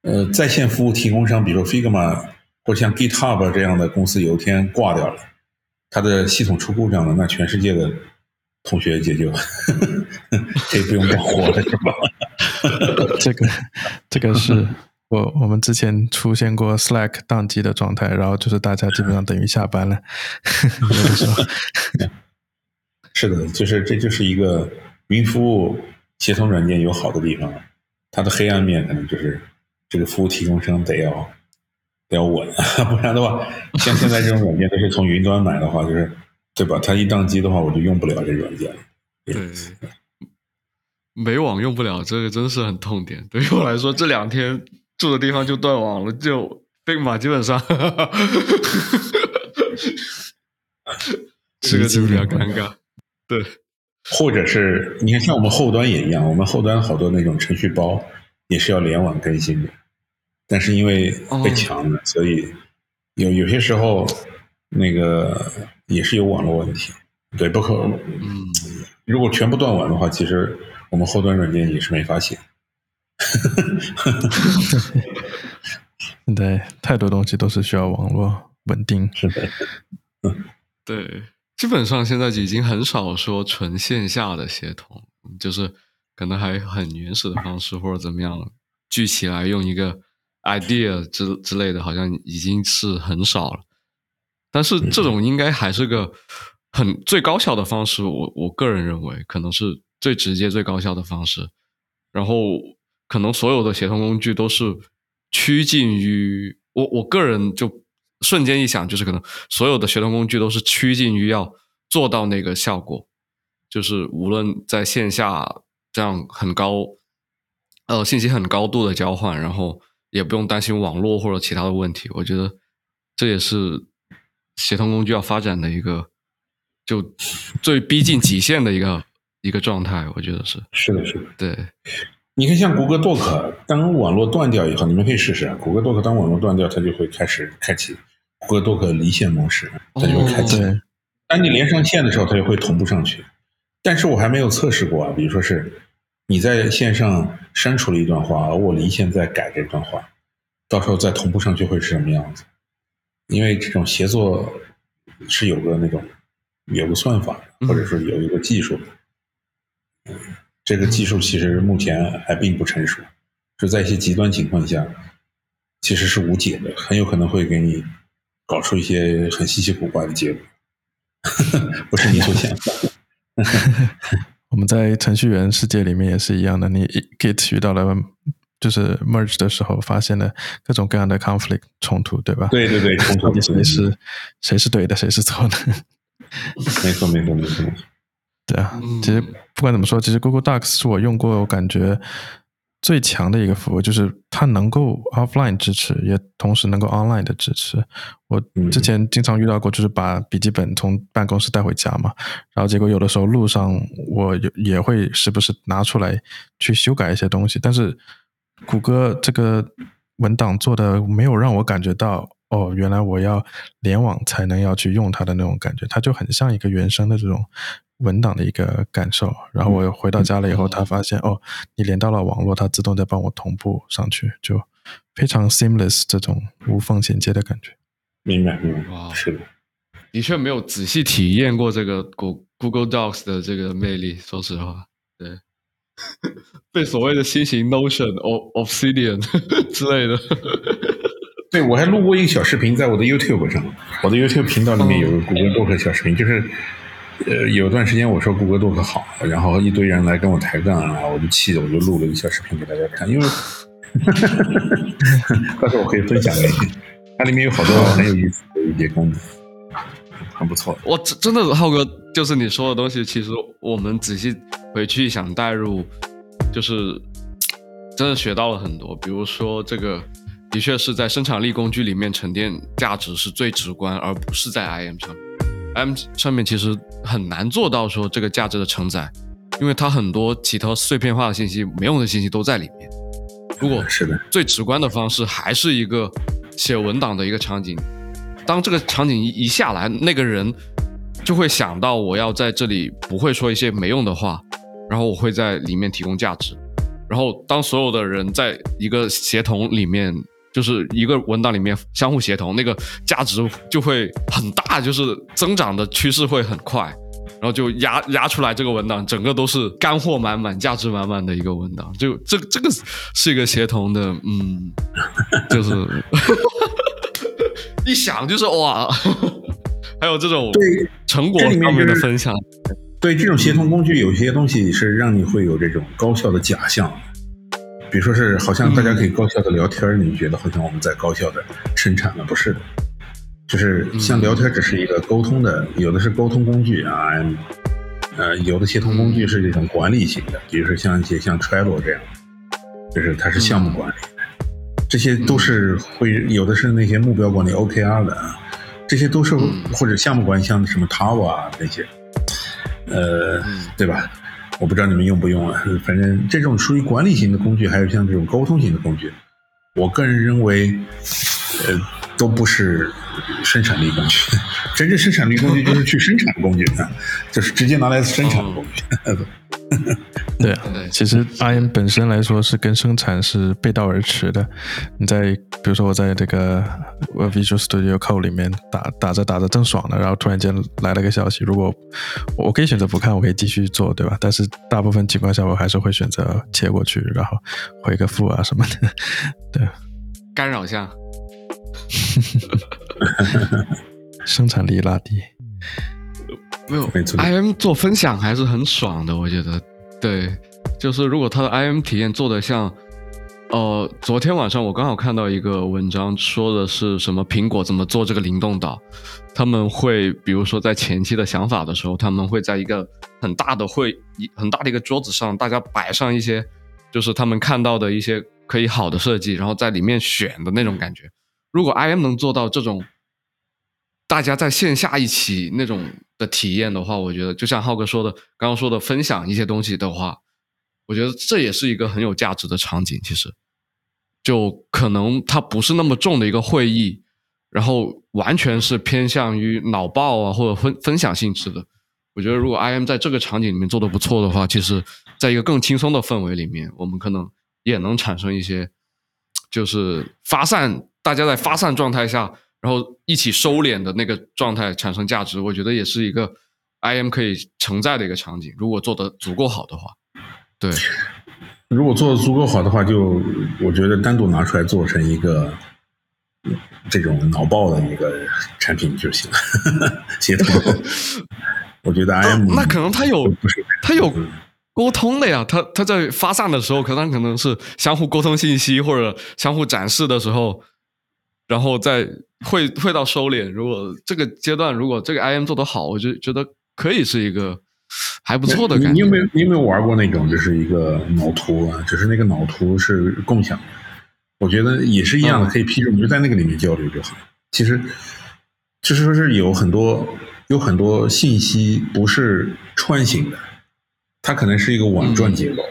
呃在线服务提供商，比如说 Figma 或者像 GitHub 这样的公司，有一天挂掉了，它的系统出故障了，那全世界的同学解救 *laughs* 可以不用干活了，是吧？*laughs* 这个这个是 *laughs* 我我们之前出现过 Slack 宕机的状态，然后就是大家基本上等于下班了，有的时候是的，就是这就是一个云服务协同软件有好的地方，它的黑暗面可能就是这个服务提供商得要得要稳，不然的话，像现在这种软件都是从云端买的话，就是对吧？它一宕机的话，我就用不了这软件了。对，没网用不了，这个真是很痛点。对于我来说，这两天住的地方就断网了，就 Figma 基本上，*laughs* 这个就比较尴尬。对，或者是你看，像我们后端也一样，我们后端好多那种程序包也是要联网更新的，但是因为被抢了，所以有有些时候那个也是有网络问题。对，不可，嗯，如果全部断网的话，其实我们后端软件也是没法写。*laughs* 对太多东西都是需要网络稳定。*laughs* 是的，对，基本上现在已经很少说纯线下的协同，就是可能还很原始的方式或者怎么样聚起来用一个 idea 之之类的，好像已经是很少了。但是这种应该还是个很最高效的方式，我我个人认为可能是最直接、最高效的方式。然后可能所有的协同工具都是趋近于我我个人就瞬间一想，就是可能所有的协同工具都是趋近于要做到那个效果，就是无论在线下这样很高呃信息很高度的交换，然后也不用担心网络或者其他的问题，我觉得这也是协同工具要发展的一个就最逼近极限的一个一个状态，我觉得是是的，是的。对。你看，像谷歌 Doc，当网络断掉以后，你们可以试试啊。谷歌 Doc 当网络断掉，它就会开始开启谷歌 Doc 离线模式，它就会开启。对，当你连上线的时候，它就会同步上去。但是我还没有测试过啊，比如说是你在线上删除了一段话，而我离线再改这段话，到时候再同步上去会是什么样子？因为这种协作是有个那种有个算法，或者说有一个技术这个技术其实目前还并不成熟，就在一些极端情况下，其实是无解的，很有可能会给你搞出一些很稀奇古怪的结果，*laughs* 不是你所想的。*laughs* 我们在程序员世界里面也是一样的，你 Git 遇到了就是 merge 的时候，发现了各种各样的 conflict 冲突，对吧？对对对，冲突谁是谁是对的，谁是错的？没错没错没错。对啊，其实不管怎么说，其实 Google Docs 是我用过我感觉最强的一个服务，就是它能够 offline 支持，也同时能够 online 的支持。我之前经常遇到过，就是把笔记本从办公室带回家嘛，然后结果有的时候路上我也会时不时拿出来去修改一些东西，但是谷歌这个文档做的没有让我感觉到。哦，原来我要联网才能要去用它的那种感觉，它就很像一个原生的这种文档的一个感受。然后我回到家了以后，他发现哦，你连到了网络，它自动在帮我同步上去，就非常 seamless 这种无缝衔接的感觉。明白，明白，是的，的确没有仔细体验过这个 Google Docs 的这个魅力，说实话，对。*laughs* 被所谓的新型 Notion、O Obsidian *laughs* 之类的。*laughs* 对，我还录过一个小视频，在我的 YouTube 上，我的 YouTube 频道里面有个谷歌 Doc 小视频，就是呃，有段时间我说谷歌 Doc 好，然后一堆人来跟我抬杠啊，我就气的，我就录了一个小视频给大家看，因为到时候我可以分享给你，它里面有好多很有意思的一些功能，很不错。我真真的浩哥，就是你说的东西，其实我们仔细回去想带入，就是 *tsk* 真的学到了很多，比如说这个。的确是在生产力工具里面沉淀价值是最直观，而不是在 IM 上面。IM 上面其实很难做到说这个价值的承载，因为它很多其他碎片化的信息、没用的信息都在里面。如果是的，最直观的方式还是一个写文档的一个场景。当这个场景一一下来，那个人就会想到我要在这里不会说一些没用的话，然后我会在里面提供价值。然后当所有的人在一个协同里面。就是一个文档里面相互协同，那个价值就会很大，就是增长的趋势会很快，然后就压压出来这个文档，整个都是干货满满、价值满满的一个文档。就这这个是一个协同的，嗯，就是 *laughs* 一想就是哇，*laughs* 还有这种成果上面的分享，对这种协同工具，有些东西是让你会有这种高效的假象。比如说是好像大家可以高效的聊天，你觉得好像我们在高效的生产了？不是的，就是像聊天只是一个沟通的，有的是沟通工具啊，呃，有的协同工具是这种管理型的，比如说像一些像 Trello 这样，就是它是项目管理，这些都是会有的是那些目标管理 OKR 的啊，这些都是或者项目管理像什么 Tower 啊那些，呃，对吧？我不知道你们用不用啊，*laughs* 反正这种属于管理型的工具，还有像这种沟通型的工具，我个人认为，呃，都不是生产力工具。*laughs* 真正生产力工具就是去生产工具啊，就是直接拿来生产的工具。*laughs* *laughs* 对啊，其实 IM 本身来说是跟生产是背道而驰的。你在比如说我在这个 Visual Studio Code 里面打打着打着正爽了，然后突然间来了个消息，如果我可以选择不看，我可以继续做，对吧？但是大部分情况下我还是会选择切过去，然后回个复啊什么的。对，干扰项，*laughs* 生产力拉低。没有，IM 做分享还是很爽的，我觉得。对，就是如果他的 IM 体验做的像，呃，昨天晚上我刚好看到一个文章，说的是什么苹果怎么做这个灵动岛，他们会比如说在前期的想法的时候，他们会在一个很大的会一很大的一个桌子上，大家摆上一些就是他们看到的一些可以好的设计，然后在里面选的那种感觉。如果 IM 能做到这种。大家在线下一起那种的体验的话，我觉得就像浩哥说的，刚刚说的分享一些东西的话，我觉得这也是一个很有价值的场景。其实，就可能它不是那么重的一个会议，然后完全是偏向于脑爆啊或者分分享性质的。我觉得如果 IM 在这个场景里面做的不错的话，其实在一个更轻松的氛围里面，我们可能也能产生一些，就是发散，大家在发散状态下。然后一起收敛的那个状态产生价值，我觉得也是一个 IM 可以承载的一个场景。如果做的足够好的话，对，如果做的足够好的话，就我觉得单独拿出来做成一个这种脑爆的一个产品就行了。协同，我觉得 *laughs* IM 那可能他有他有沟通的呀，他他在发散的时候，可能可能是相互沟通信息或者相互展示的时候。然后再会会到收敛。如果这个阶段，如果这个 IM 做得好，我就觉得可以是一个还不错的感觉。你有没有你有没有玩过那种，就是一个脑图啊？只是那个脑图是共享的，我觉得也是一样的，可以批准，就在那个里面交流就好。其实就是说是有很多有很多信息不是串行的，它可能是一个网状结构，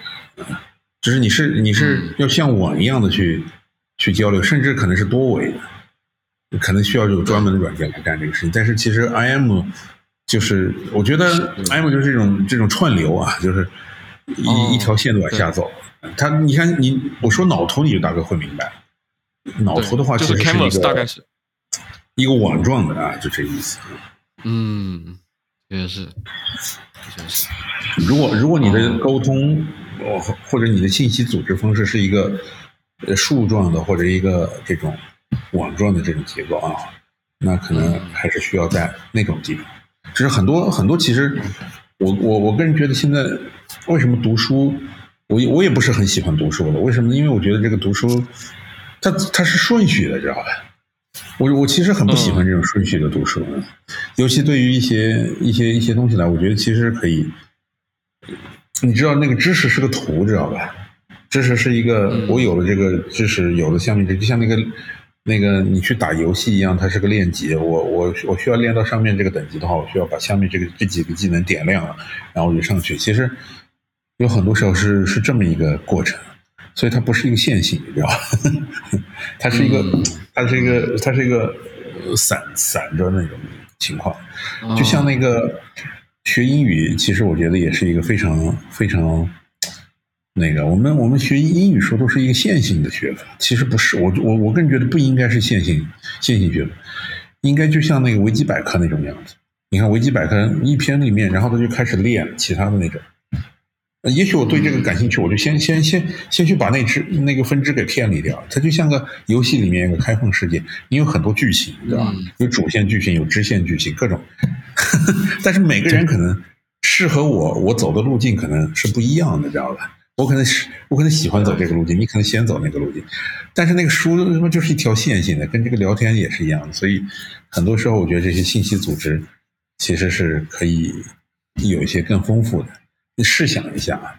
就是你是你是要像网一样的去。去交流，甚至可能是多维的，可能需要有专门的软件来干这个事情。但是其实 IM 就是，我觉得 IM 就是这种这种串流啊，就是一一条线往下走。它，你看你我说脑图，你就大概会明白。脑图的话，其实是一个大概是一个网状的啊，就这意思。嗯，确实是，确实是。如果如果你的沟通，或或者你的信息组织方式是一个呃树状的或者一个这种网状的这种结构啊，那可能还是需要在那种地方。只是很多很多，其实我我我个人觉得现在为什么读书，我我也不是很喜欢读书了。为什么？因为我觉得这个读书，它它是顺序的，知道吧？我我其实很不喜欢这种顺序的读书，尤其对于一些一些一些东西来，我觉得其实可以。你知道那个知识是个图，知道吧？知识是一个，我有了这个知识，有了下面这，就像那个那个你去打游戏一样，它是个练级。我我我需要练到上面这个等级的话，我需要把下面这个这几个技能点亮了，然后我就上去。其实有很多时候是是这么一个过程，所以它不是一个线性，你知道吧？*laughs* 它是一个，它是一个，它是一个散散着那种情况，就像那个。学英语其实我觉得也是一个非常非常那个，我们我们学英语说都是一个线性的学法，其实不是，我我我个人觉得不应该是线性线性学法，应该就像那个维基百科那种样子。你看维基百科一篇里面，然后他就开始练其他的那种。也许我对这个感兴趣，我就先先先先去把那只那个分支给偏离掉。它就像个游戏里面一个开放世界，你有很多剧情，对吧？有主线剧情，有支线剧情，各种。*laughs* 但是每个人可能适合我我走的路径可能是不一样的，知道吧？我可能是我可能喜欢走这个路径，你可能先走那个路径。但是那个书什么就是一条线性的，跟这个聊天也是一样的。所以很多时候，我觉得这些信息组织其实是可以有一些更丰富的。你试想一下啊，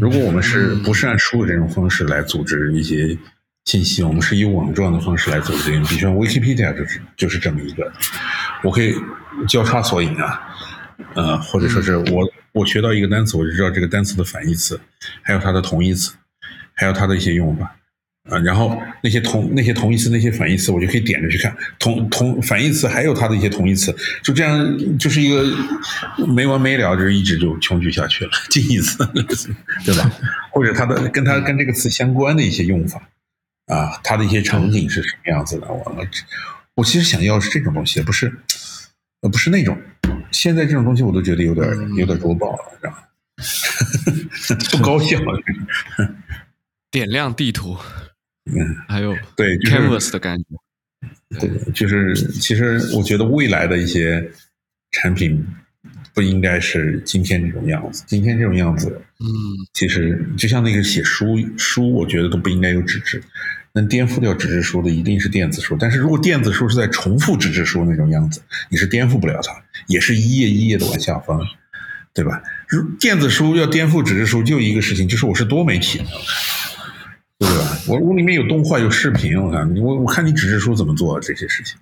如果我们是不是按书的这种方式来组织一些信息，我们是以网状的方式来组织，比如说 Wikipedia 就是就是这么一个，我可以交叉索引啊，呃，或者说是我我学到一个单词，我就知道这个单词的反义词，还有它的同义词，还有它的一些用法。啊，然后那些同那些同义词、那些反义词，我就可以点着去看。同同反义词还有它的一些同义词，就这样就是一个没完没了，就是一直就穷举下去了。近义词，*laughs* 对吧？或者它的跟它跟这个词相关的一些用法啊，它的一些场景是什么样子的？我我其实想要是这种东西，不是呃不是那种。现在这种东西我都觉得有点有点弱爆了，知道吗？*laughs* 不高兴了。点亮地图。嗯，还有对 canvas 的感觉，对，就是其实我觉得未来的一些产品不应该是今天这种样子。今天这种样子，嗯，其实就像那个写书书，我觉得都不应该有纸质，能颠覆掉纸质书的一定是电子书。但是如果电子书是在重复纸质书那种样子，你是颠覆不了它，也是一页一页的往下翻，对吧？如电子书要颠覆纸质书，就一个事情，就是我是多媒体。对吧？我我里面有动画，有视频，我看我我看你纸质书怎么做这些事情，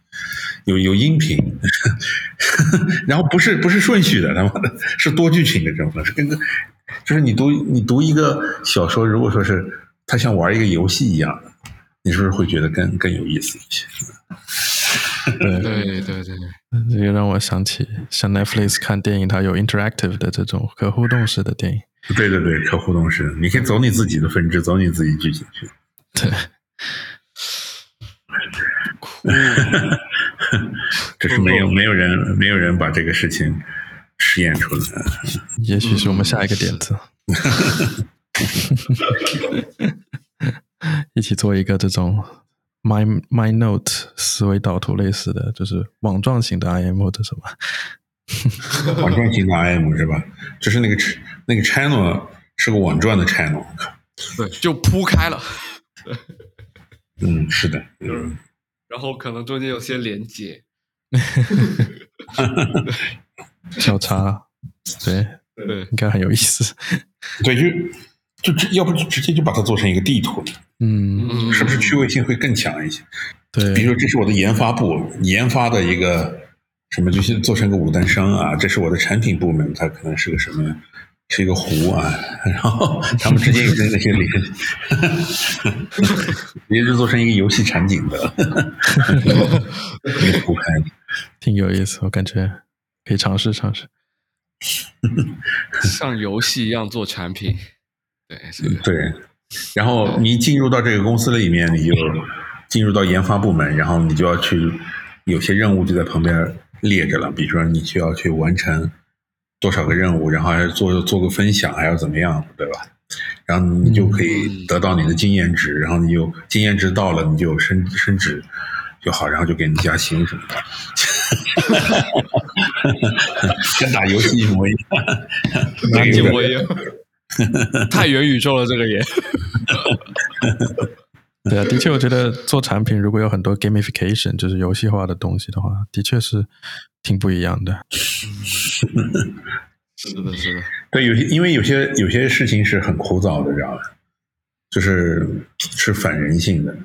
有有音频，*laughs* 然后不是不是顺序的，他妈的是多剧情的这种是，跟个就是你读你读一个小说，如果说是它像玩一个游戏一样，你是不是会觉得更更有意思一些？*laughs* 对对对对，这个让我想起像 Netflix 看电影，它有 interactive 的这种可互动式的电影。对对对，可互动式，你可以走你自己的分支，走你自己剧情去。对，*laughs* 这是没有没有人没有人把这个事情实验出来。也许是我们下一个点子，*laughs* *laughs* 一起做一个这种 My My Note 思维导图类似的，就是网状型的 IM 或者什么。*laughs* 网状型的 IM 是吧？就是那个那个 channel 是个网状的 channel，对，就铺开了。嗯，是的，嗯，然后可能中间有些连接，*laughs* 交叉，对对，应该很有意思。对，就就直，要不就直接就把它做成一个地图，嗯，是不是趣味性会更强一些？对，比如说这是我的研发部研发的一个。什么就是做成个五等生啊？这是我的产品部门，它可能是个什么？是一个湖啊。然后 *laughs* 他们之间有些那些连，也是做成一个游戏场景的，一个铺开，挺有意思。我感觉可以尝试尝试，像游戏一样做产品。对对。然后你进入到这个公司里面，你就进入到研发部门，然后你就要去。有些任务就在旁边列着了，比如说你需要去完成多少个任务，然后还要做做个分享，还要怎么样，对吧？然后你就可以得到你的经验值，然后你就经验值到了，你就升升职就好，然后就给你加薪什么的，*laughs* 跟打游戏一模一样，*laughs* 一模一样，*laughs* 太元宇宙了，这个也。*laughs* 对啊，的确，我觉得做产品如果有很多 gamification，就是游戏化的东西的话，的确是挺不一样的。是的，是的。对，有些因为有些有些事情是很枯燥的，知道吧？就是是反人性的。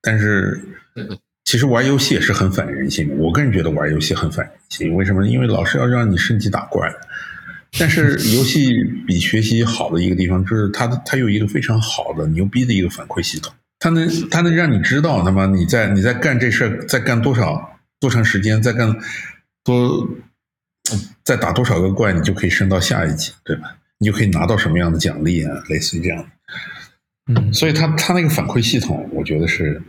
但是其实玩游戏也是很反人性的。我个人觉得玩游戏很反人性，为什么？因为老是要让你升级打怪。但是游戏比学习好的一个地方，就是它它有一个非常好的牛逼的一个反馈系统。它能，它能让你知道，他妈你在你在干这事儿，在干多少多长时间，在干多，在打多少个怪，你就可以升到下一级，对吧？你就可以拿到什么样的奖励啊，类似于这样的。嗯，所以它它那个反馈系统，我觉得是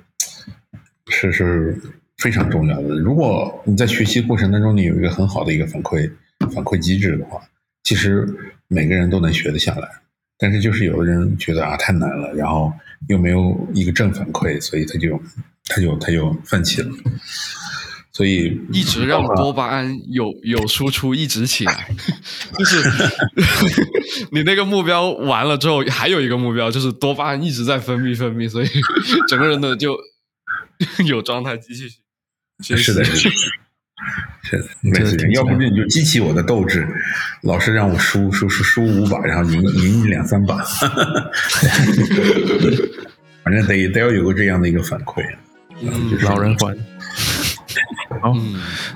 是是非常重要的。如果你在学习过程当中，你有一个很好的一个反馈反馈机制的话，其实每个人都能学得下来。但是就是有的人觉得啊太难了，然后又没有一个正反馈，所以他就他就他就放弃了。所以一直让多巴胺有 *laughs* 有输出，一直起来，就是 *laughs* 你那个目标完了之后，还有一个目标，就是多巴胺一直在分泌分泌，所以整个人的就 *laughs* 有状态继续是的。是，*laughs* 类似要不你就激起我的斗志，老是让我输输输输五把，然后赢赢你两三把，*laughs* 反正得得要有个这样的一个反馈。嗯，老人还。*laughs* 好，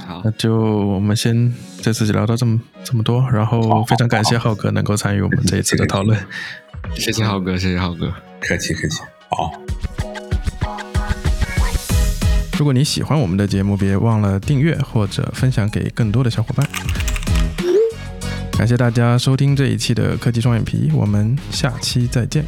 好，那就我们先这次就聊到这么这么多，然后非常感谢浩哥能够参与我们这一次的讨论，谢谢浩哥，谢谢浩哥，客气客气，好。如果你喜欢我们的节目，别忘了订阅或者分享给更多的小伙伴。感谢大家收听这一期的科技双眼皮，我们下期再见。